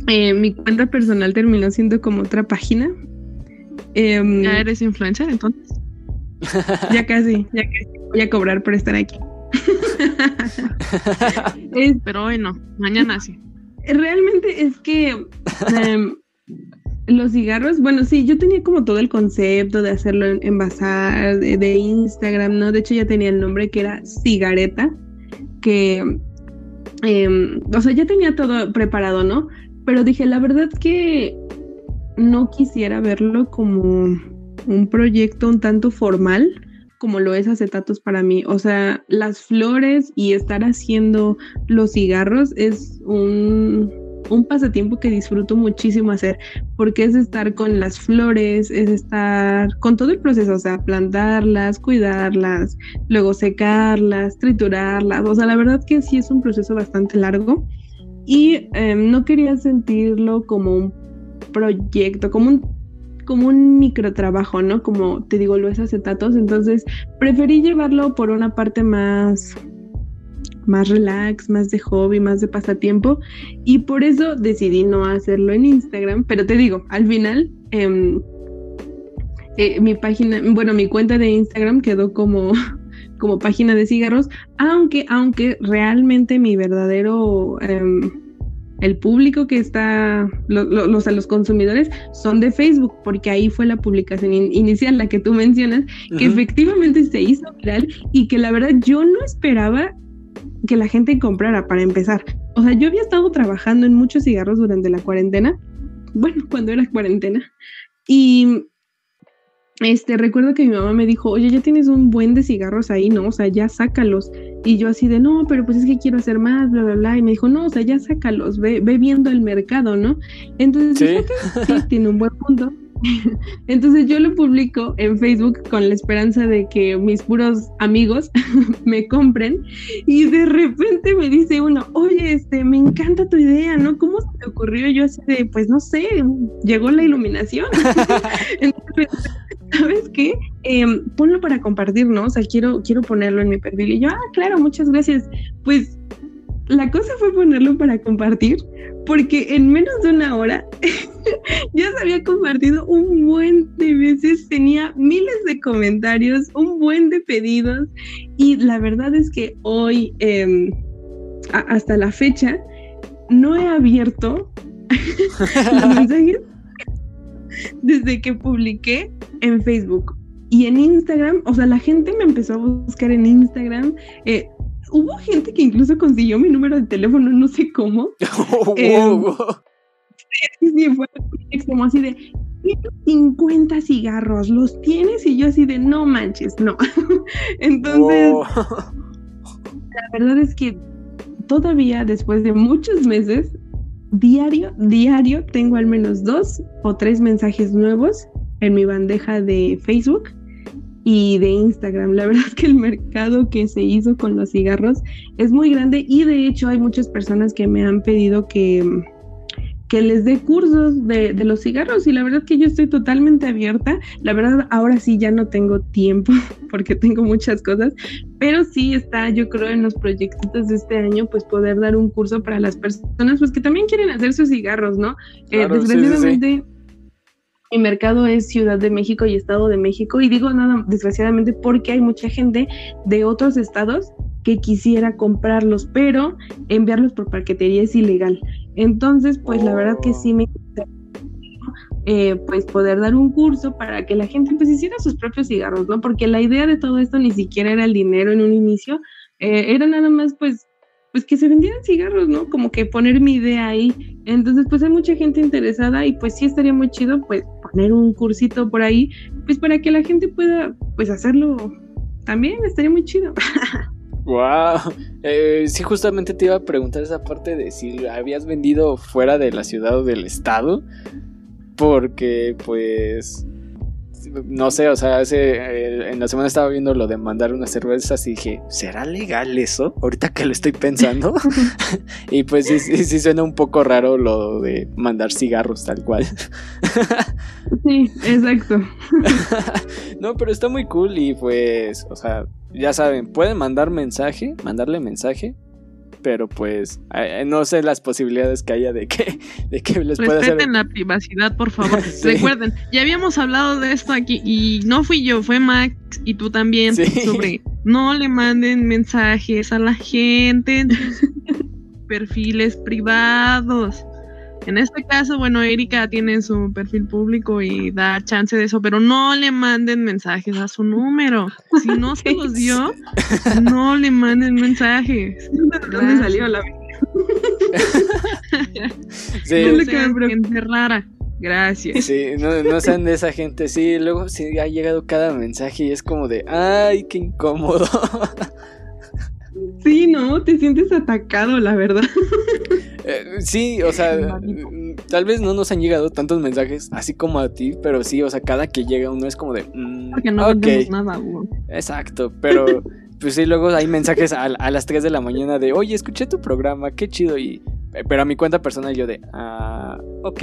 eh, mi cuenta personal terminó siendo como otra página. Em, Ya eres influencer, entonces. ya casi, ya casi voy a cobrar por estar aquí. Pero hoy no. Mañana sí. Realmente es que em, los cigarros, bueno, sí, yo tenía como todo el concepto de hacerlo en, bazar, de, de Instagram, ¿no? De hecho ya tenía el nombre que era Cigareta, que, em, o sea, ya tenía todo preparado, ¿no? Pero dije, la verdad que no quisiera verlo como un proyecto un tanto formal como lo es acetatos para mí. O sea, las flores y estar haciendo los cigarros es un, un pasatiempo que disfruto muchísimo hacer, porque es estar con las flores, es estar con todo el proceso, o sea, plantarlas, cuidarlas, luego secarlas, triturarlas, o sea, la verdad que sí es un proceso bastante largo y eh, no quería sentirlo como un proyecto, como un como un microtrabajo, ¿no? Como te digo, los acetatos. Entonces, preferí llevarlo por una parte más más relax, más de hobby, más de pasatiempo y por eso decidí no hacerlo en Instagram, pero te digo, al final em, eh, mi página, bueno, mi cuenta de Instagram quedó como como página de cigarros, aunque aunque realmente mi verdadero em, el público que está, los, a los consumidores son de Facebook, porque ahí fue la publicación inicial, la que tú mencionas, que efectivamente se hizo viral y que la verdad yo no esperaba que la gente comprara para empezar. O sea, yo había estado trabajando en muchos cigarros durante la cuarentena, bueno, cuando era cuarentena, y este, recuerdo que mi mamá me dijo, oye, ya tienes un buen de cigarros ahí, ¿no? O sea, ya sácalos. Y yo así de, no, pero pues es que quiero hacer más, bla, bla, bla. Y me dijo, no, o sea, ya sácalos, ve, ve viendo el mercado, ¿no? Entonces, ¿Sí? sí, tiene un buen punto. Entonces yo lo publico en Facebook con la esperanza de que mis puros amigos me compren y de repente me dice uno, oye, este, me encanta tu idea, ¿no? ¿Cómo se te ocurrió? Yo así de, pues no sé, llegó la iluminación. Entonces, ¿sabes qué? Em, ponlo para compartir, ¿no? O sea, quiero, quiero ponerlo en mi perfil. Y yo, ah, claro, muchas gracias. Pues la cosa fue ponerlo para compartir, porque en menos de una hora ya se había compartido un buen de veces, tenía miles de comentarios, un buen de pedidos, y la verdad es que hoy, em, hasta la fecha, no he abierto los mensajes desde que publiqué en Facebook. Y en Instagram, o sea, la gente me empezó a buscar en Instagram. Eh, hubo gente que incluso consiguió mi número de teléfono, no sé cómo. Oh, sí, fue como así de 50 cigarros, ¿los tienes? Y yo así de no manches, no. Entonces, la verdad es que todavía después de muchos meses, diario, diario, tengo al menos dos o tres mensajes nuevos en mi bandeja de Facebook y de Instagram. La verdad es que el mercado que se hizo con los cigarros es muy grande y de hecho hay muchas personas que me han pedido que, que les dé cursos de, de, los cigarros y la verdad que yo estoy totalmente abierta. La verdad ahora sí ya no tengo tiempo porque tengo muchas cosas, pero sí está yo creo en los proyectos de este año pues poder dar un curso para las personas pues que también quieren hacer sus cigarros, ¿no? Eh, desgraciadamente mi mercado es Ciudad de México y Estado de México y digo nada desgraciadamente porque hay mucha gente de otros estados que quisiera comprarlos, pero enviarlos por paquetería es ilegal. Entonces, pues la verdad que sí me eh, pues poder dar un curso para que la gente pues hiciera sus propios cigarros, ¿no? Porque la idea de todo esto ni siquiera era el dinero en un inicio, eh, era nada más pues pues que se vendieran cigarros, ¿no? Como que poner mi idea ahí. Entonces, pues hay mucha gente interesada y pues sí estaría muy chido, pues poner un cursito por ahí, pues para que la gente pueda, pues hacerlo también, estaría muy chido. Wow, eh, sí, justamente te iba a preguntar esa parte de si habías vendido fuera de la ciudad o del estado, porque pues no sé, o sea, hace, eh, en la semana estaba viendo lo de mandar unas cervezas y dije, ¿será legal eso? Ahorita que lo estoy pensando. y pues sí, sí, suena un poco raro lo de mandar cigarros tal cual. sí, exacto. no, pero está muy cool y pues, o sea, ya saben, pueden mandar mensaje, mandarle mensaje pero pues no sé las posibilidades que haya de que, de que les pueda hacer. la privacidad, por favor. Recuerden, ya habíamos hablado de esto aquí y no fui yo, fue Max y tú también sobre no le manden mensajes a la gente en sus perfiles privados. En este caso, bueno, Erika tiene su perfil público y da chance de eso, pero no le manden mensajes a su número. Si no se los dio, no le manden mensajes. dónde salió la sí. No le gente rara. Gracias. Sí, no, no sean de esa gente. Sí, luego sí ha llegado cada mensaje y es como de, ay, qué incómodo. Sí, no, te sientes atacado, la verdad. Eh, sí, o sea, mm, tal vez no nos han llegado tantos mensajes así como a ti, pero sí, o sea, cada que llega uno es como de. Mm, Porque no okay. nada, Exacto, pero pues sí, luego hay mensajes a, las 3 de la mañana de, oye, escuché tu programa, qué chido, y. Pero a mi cuenta personal yo de, ah, ok.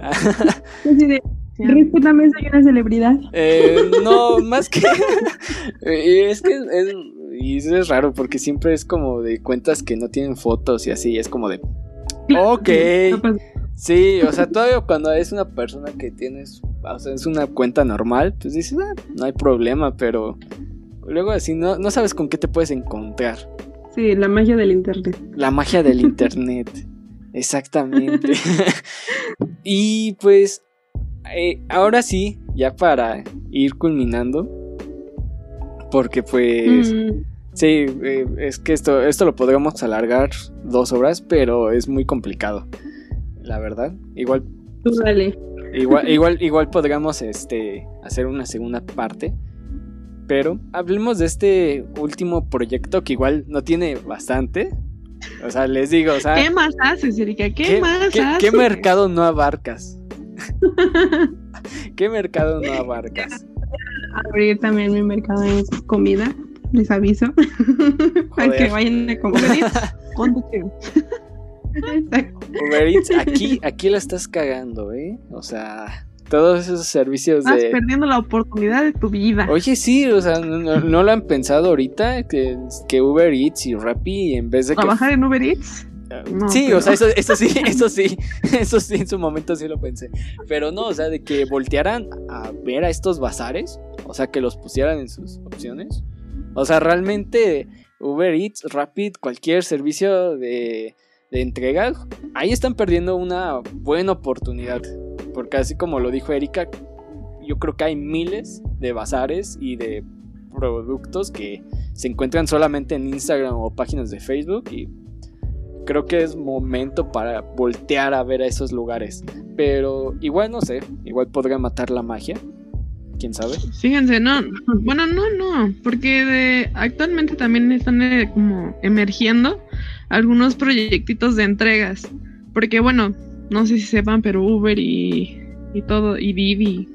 Respétame, soy una celebridad. Eh, no, más que. eh, es que es, y eso es raro porque siempre es como de cuentas que no tienen fotos y así. Es como de. Ok. Sí, o sea, todavía cuando es una persona que tienes. O sea, es una cuenta normal, pues dices, ah, no hay problema, pero. Luego así no, no sabes con qué te puedes encontrar. Sí, la magia del internet. La magia del internet. Exactamente. y pues, eh, ahora sí, ya para ir culminando. Porque pues, Mm, sí, eh, es que esto, esto lo podríamos alargar dos horas, pero es muy complicado. La verdad. Igual, tú dale. igual, igual, igual podríamos este, hacer una segunda parte. Pero hablemos de este último proyecto que igual no tiene bastante. O sea, les digo, o sea, ¿Qué más haces, Erika? ¿Qué, más qué- haces? qué mercado no abarcas? ¿Qué mercado no abarcas? Abrir también mi mercado en comida. Les aviso. Para Joder. que vayan a comer. Uber Eats, aquí, aquí la estás cagando, ¿eh? O sea, todos esos servicios Estás de... perdiendo la oportunidad de tu vida. Oye, sí, o sea, no, lo han pensado ahorita que, que Uber Eats y Rappi en vez de que... ¿Trabajar en Uber Eats? No, sí, pero- o sea, eso, eso sí, eso sí, eso sí, en su momento sí lo pensé. Pero no, o sea, de que voltearan a ver a estos bazares, o sea, que los pusieran en sus opciones. O sea, realmente Uber Eats, Rapid, cualquier servicio de, de entrega, ahí están perdiendo una buena oportunidad. Porque así como lo dijo Erika, yo creo que hay miles de bazares y de productos que se encuentran solamente en Instagram o páginas de Facebook y creo que es momento para voltear a ver a esos lugares. Pero igual no sé, igual podría matar la magia. ¿Quién sabe? Fíjense, no, bueno, no, no, porque de- actualmente también están eh, como emergiendo algunos proyectitos de entregas, porque bueno, no sé si sepan, pero Uber y, y todo, y Didi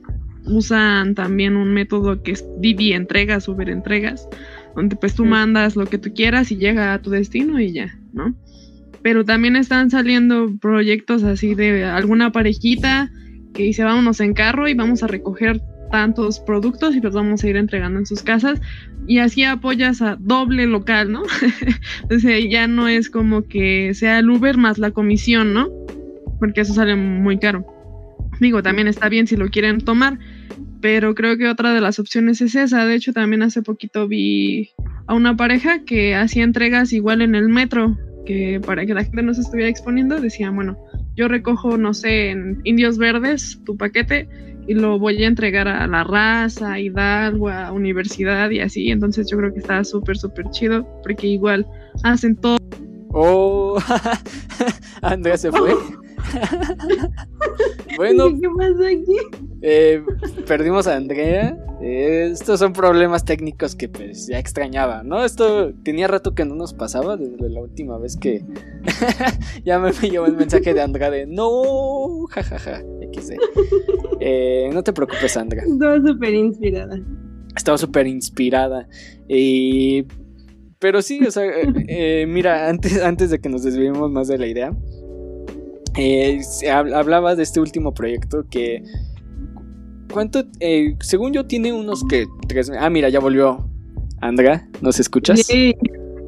usan también un método que es Didi entregas, Uber entregas, donde pues tú mandas lo que tú quieras y llega a tu destino y ya, ¿no? Pero también están saliendo proyectos así de alguna parejita que dice vámonos en carro y vamos a recoger tantos productos y los vamos a ir entregando en sus casas y así apoyas a doble local, ¿no? o sea, ya no es como que sea el Uber más la comisión, ¿no? Porque eso sale muy caro. Digo, también está bien si lo quieren tomar, pero creo que otra de las opciones es esa. De hecho, también hace poquito vi a una pareja que hacía entregas igual en el metro, que para que la gente no se estuviera exponiendo, decía, bueno, yo recojo, no sé, en Indios Verdes tu paquete y lo voy a entregar a La Raza, a Hidalgo, a Universidad y así. Entonces yo creo que está súper, súper chido porque igual hacen todo. Oh, Andrea se fue. bueno, ¿Qué pasa aquí? eh, perdimos a Andrea. Eh, estos son problemas técnicos que pues ya extrañaba, ¿no? Esto tenía rato que no nos pasaba desde la última vez que ya me llevó el mensaje de Andrea de no, jajaja, XD. Eh, no te preocupes, Andrea. Estaba súper inspirada. Estaba súper inspirada. Y... Pero sí, o sea, eh, eh, mira, antes, antes de que nos desviemos más de la idea, se hab- hablabas de este último proyecto que... ¿Cuánto? eh, según yo tiene unos que... Tres, ah, mira, ya volvió. Andrea, ¿nos escuchas? Sí,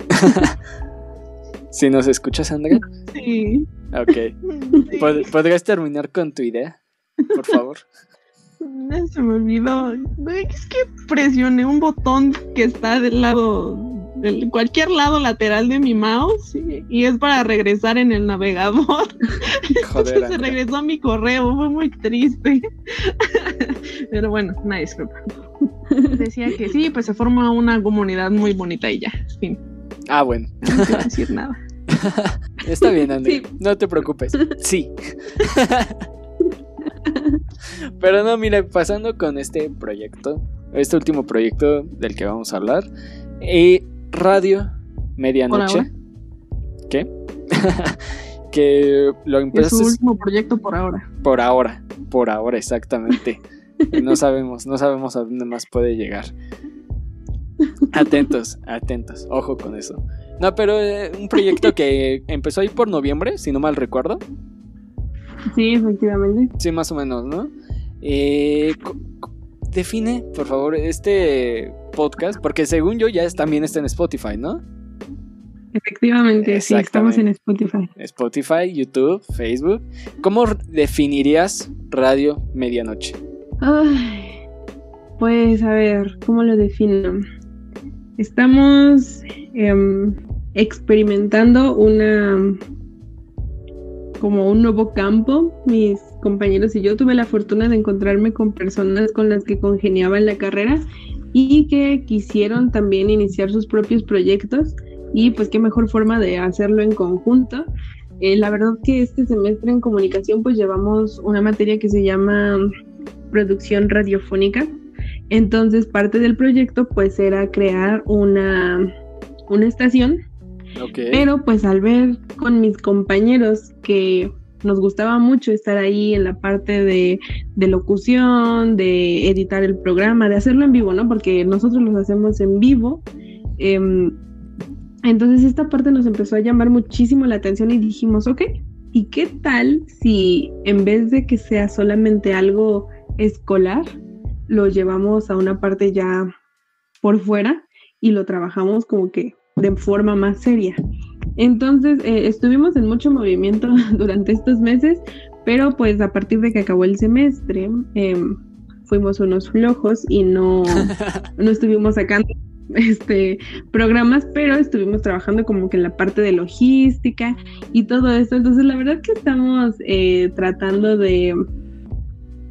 ¿Sí nos escuchas, Andrea? Sí. Ok. Pod- ¿Podrías terminar con tu idea? Por favor. Ya se me olvidó. Es que presioné un botón que está del lado, del cualquier lado lateral de mi mouse y, y es para regresar en el navegador. Joder, se regresó a mi correo, fue muy triste. Pero bueno, una disculpa. Decía que sí, pues se forma una comunidad muy bonita y ya. Fin, Ah, bueno. no quiero decir nada. Está bien, Andrea. No te preocupes. Sí. Pero no, mira, pasando con este proyecto, este último proyecto del que vamos a hablar, eh, Radio Medianoche. ¿Qué? que lo Es su empezaste último proyecto por ahora. por ahora, por ahora exactamente. No sabemos, no sabemos a dónde más puede llegar. Atentos, atentos, ojo con eso. No, pero eh, un proyecto que empezó ahí por noviembre, si no mal recuerdo. sí, efectivamente. Sí, más o menos, ¿no? Eh, define, por favor, este podcast, porque según yo ya es- también está en Spotify, ¿no? Efectivamente, sí, estamos en Spotify. Spotify, YouTube, Facebook. ¿Cómo definirías Radio Medianoche? Ay, pues a ver, ¿cómo lo defino? Estamos em, experimentando una como un nuevo campo. Mis compañeros y yo tuve la fortuna de encontrarme con personas con las que congeniaba en la carrera y que quisieron también iniciar sus propios proyectos y pues qué mejor forma de hacerlo en conjunto. Eh, la verdad que este semestre en comunicación pues llevamos una materia que se llama producción radiofónica. Entonces parte del proyecto pues era crear una, una estación, pero pues al ver con mis compañeros que nos gustaba mucho estar ahí en la parte de, locución, de editar el programa, de hacerlo en vivo, ¿no? Porque nosotros los hacemos en vivo. em, entonces esta parte nos empezó a llamar muchísimo la atención y dijimos, ok, ¿y qué tal si en vez de que sea solamente algo escolar, lo llevamos a una parte ya por fuera y lo trabajamos como que de forma más seria? Entonces eh, estuvimos en mucho movimiento durante estos meses, pero pues a partir de que acabó el semestre em, fuimos unos flojos y no, no estuvimos sacando este programas, pero estuvimos trabajando como que en la parte de logística y todo esto. Entonces la verdad que estamos eh, tratando de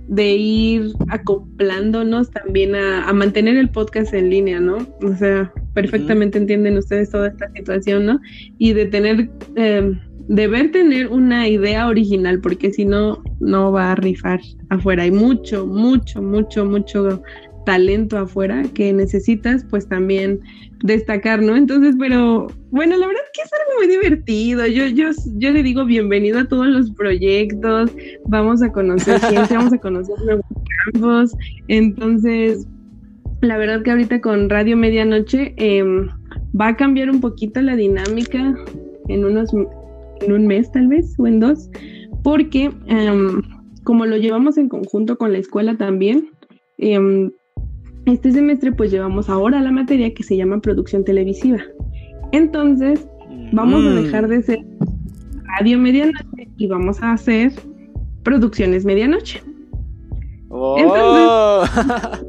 de ir acoplándonos también a, mantener el podcast en línea, ¿no? O sea, perfectamente entienden ustedes toda esta situación, ¿no? Y de tener, eh, deber tener una idea original, porque si no, no va a rifar afuera. Hay mucho, mucho, mucho, mucho talento afuera que necesitas, pues también destacar, ¿no? Entonces, pero bueno, la verdad que es algo muy divertido. Yo, yo, yo le digo bienvenido a todos los proyectos, vamos a conocer gente, vamos a conocer nuevos campos. Entonces, la verdad que ahorita con Radio Medianoche eh, va a cambiar un poquito la dinámica en unos en un mes tal vez o en dos, porque um, como lo llevamos en conjunto con la escuela también, eh, este semestre pues llevamos ahora la materia que se llama producción televisiva. Entonces, vamos a dejar de ser radio medianoche y vamos a hacer producciones medianoche. Oh. Entonces,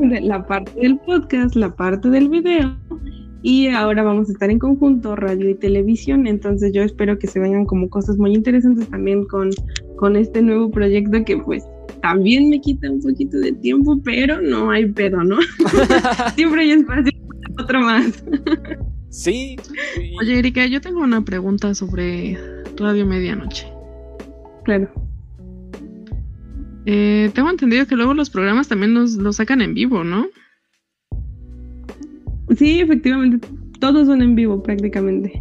la parte del podcast, la parte del video y ahora vamos a estar en conjunto radio y televisión. Entonces yo espero que se vengan como cosas muy interesantes también con, con este nuevo proyecto que pues también me quita un poquito de tiempo, pero no hay pedo, ¿no? Siempre hay espacio para otro más. sí. Oye, Erika, yo tengo una pregunta sobre Radio Medianoche. Claro. Eh, tengo entendido que luego los programas también los, los sacan en vivo, ¿no? Sí, efectivamente, todos son en vivo prácticamente.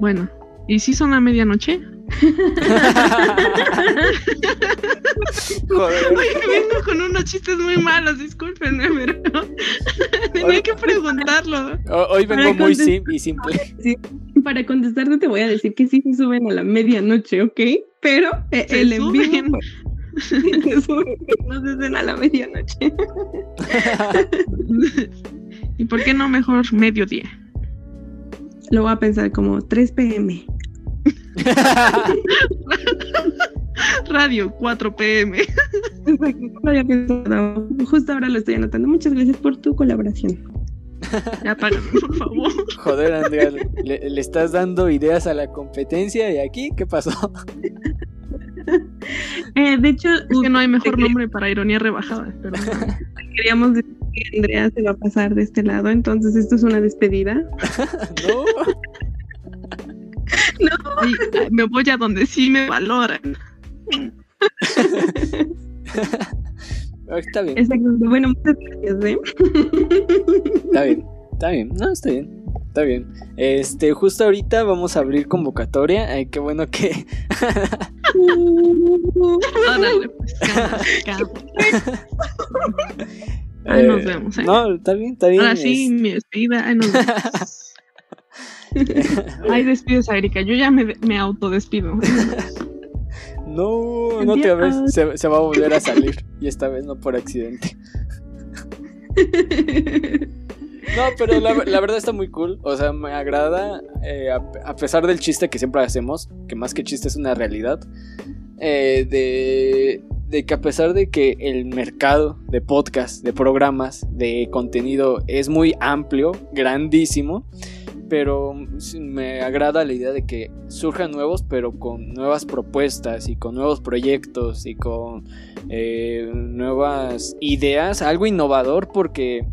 Bueno, ¿y si son a medianoche? Joder. Vengo con unos chistes muy malos, discúlpenme, pero tenía que preguntarlo. Ho- Hoy vengo Para muy sim y simple. Para contestarte te voy a decir que sí se suben a la medianoche, ¿ok? Pero eh, el en vivo suben. pues, se suben, no se hacen a la medianoche. ¿Y por qué no mejor mediodía? Lo voy a pensar como 3 pm. Radio 4 pm. Justo ahora lo estoy anotando. Muchas gracias por tu colaboración. Ya págame, por favor. Joder, Andrea, le, le estás dando ideas a la competencia y aquí, ¿qué pasó? Eh, de hecho, Es que no hay mejor nombre para ironía rebajada, pero queríamos decir que Andrea se va a pasar de este lado, entonces esto es una despedida. No. Ay, me voy a donde sí me valoran. Está bien, Exacto. Bueno, muchas gracias, ¿eh? está bien, está bien. No, está bien. Está bien. Este, justo ahorita vamos a abrir convocatoria. Ay, qué bueno que. Órale, pues. Ahí nos Eh, vemos, ¿eh? No, está bien, está bien. Ahora sí, es- mi despedida. Ahí nos vemos. Ay, despides a Erika. Yo ya me, me autodespido. No, no otra vez se, se va a volver a salir. Y esta vez no por accidente. No, pero la, la, verdad está muy cool. O sea, me agrada. Eh, a, a, pesar del chiste que siempre hacemos, que más que chiste es una realidad. Eh, de, de, que a pesar de que el mercado de podcast, de programas, de contenido es muy amplio, grandísimo. Pero me agrada la idea de que surjan nuevos, pero con nuevas propuestas y con nuevos proyectos y con eh, nuevas ideas, algo innovador porque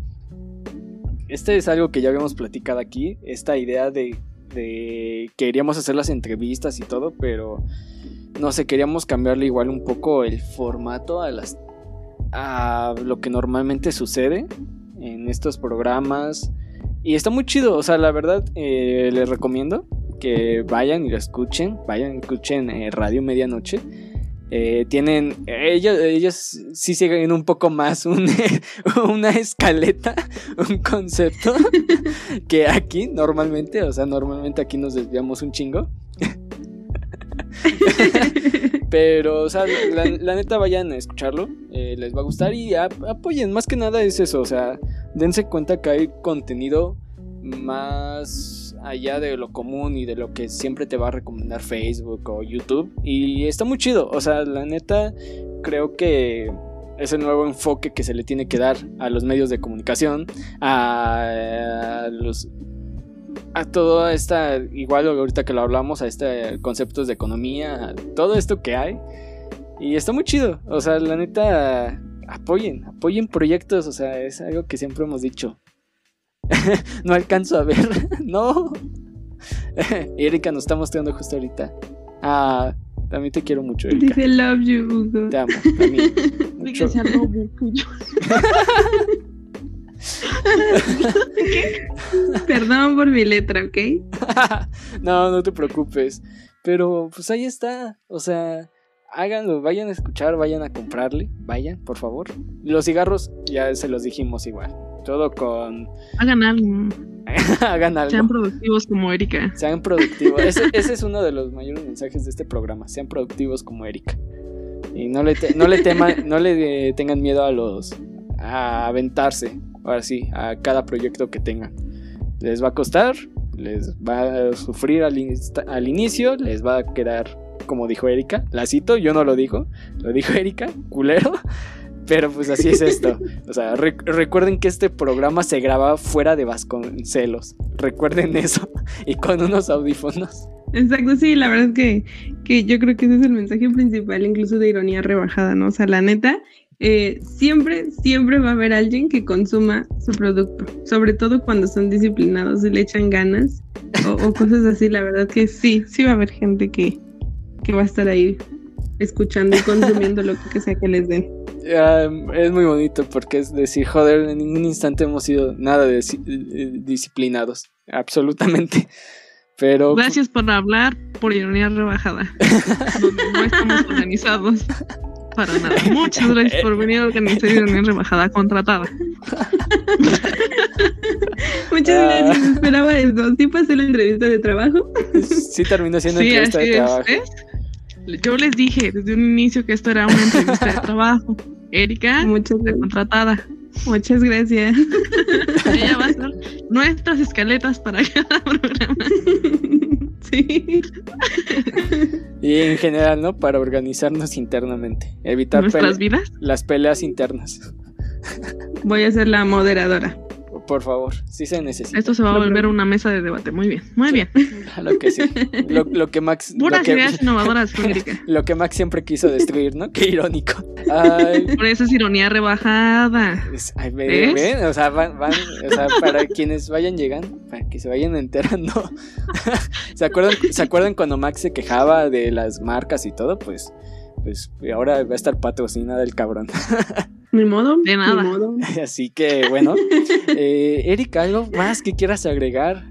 este es algo que ya habíamos platicado aquí, esta idea de, de queríamos hacer las entrevistas y todo, pero no sé, queríamos cambiarle igual un poco el formato a las a lo que normalmente sucede en estos programas y está muy chido, o sea, la verdad eh, les recomiendo que vayan y lo escuchen, vayan y escuchen eh, Radio Medianoche eh, tienen, ellos, ellos sí siguen un poco más una escaleta, un concepto que aquí normalmente, o sea, normalmente aquí nos desviamos un chingo. Pero, o sea, la, neta vayan a escucharlo, eh, les va a gustar y apoyen, más que nada es eso, o sea, dense cuenta que hay contenido más allá de lo común y de lo que siempre te va a recomendar Facebook o YouTube. Y está muy chido. O sea, la neta, creo que es el nuevo enfoque que se le tiene que dar a los medios de comunicación, a los a toda esta, igual ahorita que lo hablamos, a este conceptos de economía, a todo esto que hay. Y está muy chido. O sea, la neta, apoyen, apoyen proyectos. O sea, es algo que siempre hemos dicho. no alcanzo a ver. no. Erika nos está mostrando justo ahorita. Ah, también te quiero mucho, Erika. Dice love you, Hugo. Te amo, también. Mucho. Perdón por mi letra, ¿ok? no, no te preocupes. Pero pues ahí está. O sea, háganlo, vayan a escuchar, vayan a comprarle, vayan, por favor. Los cigarros ya se los dijimos igual. Todo con. Hagan algo. Hagan algo. Sean productivos como Erika. Sean productivos. ese, ese, es uno de los mayores mensajes de este programa. Sean productivos como Erika. Y no le, no le teman, no le tengan miedo a los. a aventarse. Ahora sí, a cada proyecto que tengan. Les va a costar, les va a sufrir al, inicio, les va a quedar, como dijo Erika, la cito, yo no lo digo, lo dijo Erika, culero, pero pues así es esto. O sea, recuerden que este programa se graba fuera de Vasconcelos. Recuerden eso. Y con unos audífonos. Exacto, sí, la verdad es que, que yo creo que ese es el mensaje principal, incluso de ironía rebajada, ¿no? O sea, la neta, eh, siempre, siempre va a haber alguien que consuma su producto, sobre todo cuando son disciplinados y le echan ganas o, o cosas así, la verdad que sí, sí va a haber gente que, que va a estar ahí escuchando y consumiendo lo que sea que les den es muy bonito porque es decir, joder, en ningún instante hemos sido nada de, disciplinados, absolutamente. Pero gracias por hablar por ironía rebajada. no estamos organizados para nada. Muchas gracias por venir a organizar ironía rebajada contratada. Muchas ah. gracias, esperaba eso. ¿Sí pasé la entrevista de trabajo? Sí terminó siendo sí, entrevista de trabajo. Yo les dije desde un inicio que esto era una entrevista de trabajo. Erika, muchas gracias. contratada. Muchas gracias. Ella va a ser nuestras escaletas para cada programa. Sí. Y en general, ¿no? Para organizarnos internamente. Evitar nuestras vidas. Las peleas internas. Voy a ser la moderadora. Por favor, sí se necesita. Esto se va a volver una mesa de debate. Muy bien, muy bien. Lo que sí. Lo, que Max. Puras ideas innovadoras, Lo que Max siempre quiso destruir, ¿no? Qué irónico. Por eso es ironía rebajada. ay, ¿ven? O sea, van, van, o sea, para quienes vayan llegando, para que se vayan enterando. ¿Se acuerdan, ¿Se acuerdan cuando Max se quejaba de las marcas y todo? Pues, pues ahora va a estar patrocinada el cabrón. Ni modo. De nada. Así que bueno. eh, Erika, ¿algo más que quieras agregar?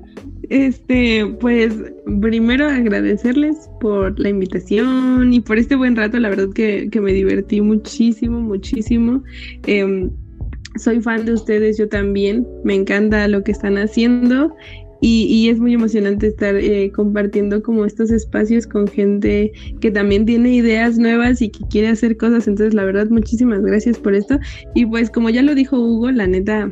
Este, pues primero agradecerles por la invitación y por este buen rato. La verdad que, que me divertí muchísimo, muchísimo. Eh, soy fan de ustedes, yo también. Me encanta lo que están haciendo. Y, es muy emocionante estar eh, compartiendo como estos espacios con gente que también tiene ideas nuevas y que quiere hacer cosas. Entonces, la verdad, muchísimas gracias por esto. Y pues como ya lo dijo Hugo, la neta,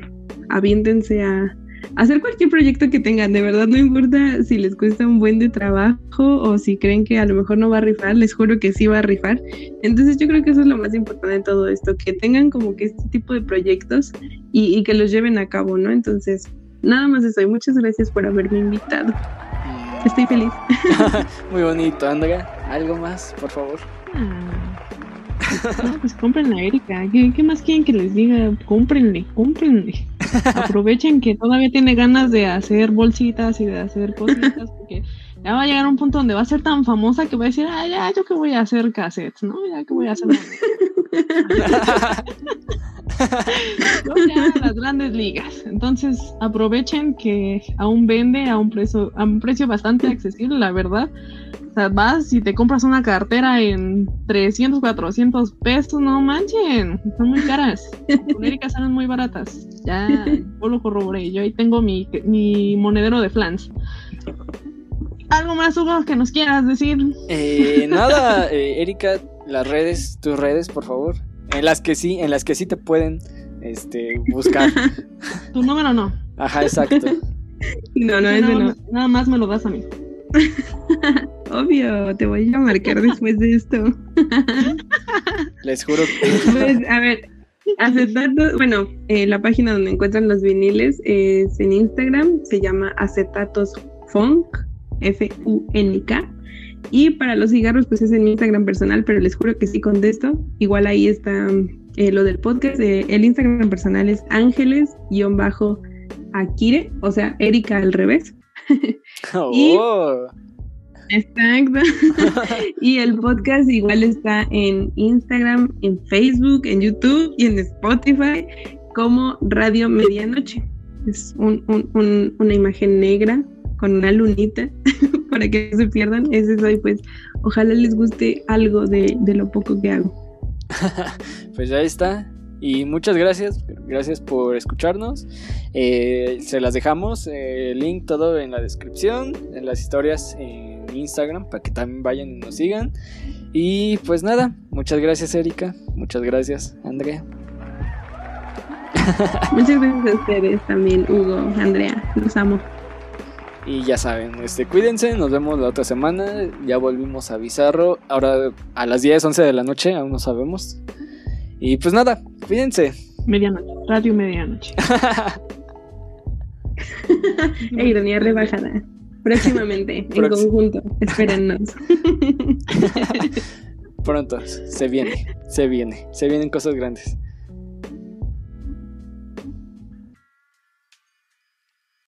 aviéntense a, hacer cualquier proyecto que tengan, de verdad no importa si les cuesta un buen de trabajo o si creen que a lo mejor no va a rifar, les juro que sí va a rifar. Entonces yo creo que eso es lo más importante de todo esto, que tengan como que este tipo de proyectos y, que los lleven a cabo, ¿no? Entonces, nada más eso y muchas gracias por haberme invitado. Estoy feliz. Muy bonito, Andrea. ¿Algo más, por favor? Ah, no, pues compren a Erika. ¿Qué, más quieren que les diga? Cómprenle, cómprenle. Aprovechen que todavía tiene ganas de hacer bolsitas y de hacer cositas, porque ya va a llegar un punto donde va a ser tan famosa que va a decir, ah, ya, yo que voy a hacer cassettes, ¿no? Ya que voy a hacer. ya las grandes ligas. Entonces, aprovechen que aún vende a un precio, a un precio bastante accesible, la verdad sea, vas y te compras una cartera en 300, 400 pesos, no manchen, son muy caras. Con Erika salen muy baratas. Ya, yo lo corroboré. Yo ahí tengo mi, mi monedero de flans. ¿Algo más, Hugo, que nos quieras decir? Eh, nada, eh, Erika, las redes, tus redes, por favor. En las que sí, en las que sí te pueden este, buscar. Tu número no. Ajá, exacto. No, no, ese no. Nada más me lo das a mí. Obvio, te voy a marcar después de esto. Les juro Pues, a ver, acetato, bueno, eh, la página donde encuentran los viniles es en Instagram, se llama Acetatos Funk, F-U-N-K. Y para los cigarros, pues es en mi Instagram personal, pero les juro que sí contesto. Igual ahí está eh, lo del podcast. Eh, el Instagram personal es ángeles-akire, o sea, Erika al revés. Oh. Exacto. y el podcast igual está en Instagram, en Facebook, en YouTube y en Spotify como Radio Medianoche. Es una imagen negra con una lunita para que se pierdan. Ese soy, pues, ojalá les guste algo de, de lo poco que hago. pues ya está. Y muchas gracias, gracias por escucharnos. Eh, se las dejamos, eh, el link todo en la descripción, en las historias en Instagram, para que también vayan y nos sigan. Y pues nada, muchas gracias Erika, muchas gracias Andrea. Muchas gracias a ustedes también, Hugo, Andrea, los amo. Y ya saben, este, cuídense, nos vemos la otra semana. Ya volvimos a Bizarro. Ahora a las 10, 11 de la noche, aún no sabemos. Y pues nada, cuídense. Medianoche, radio medianoche. e ironía rebajada. Próximamente, en conjunto. Espérennos. Pronto, se viene, se viene, se vienen cosas grandes.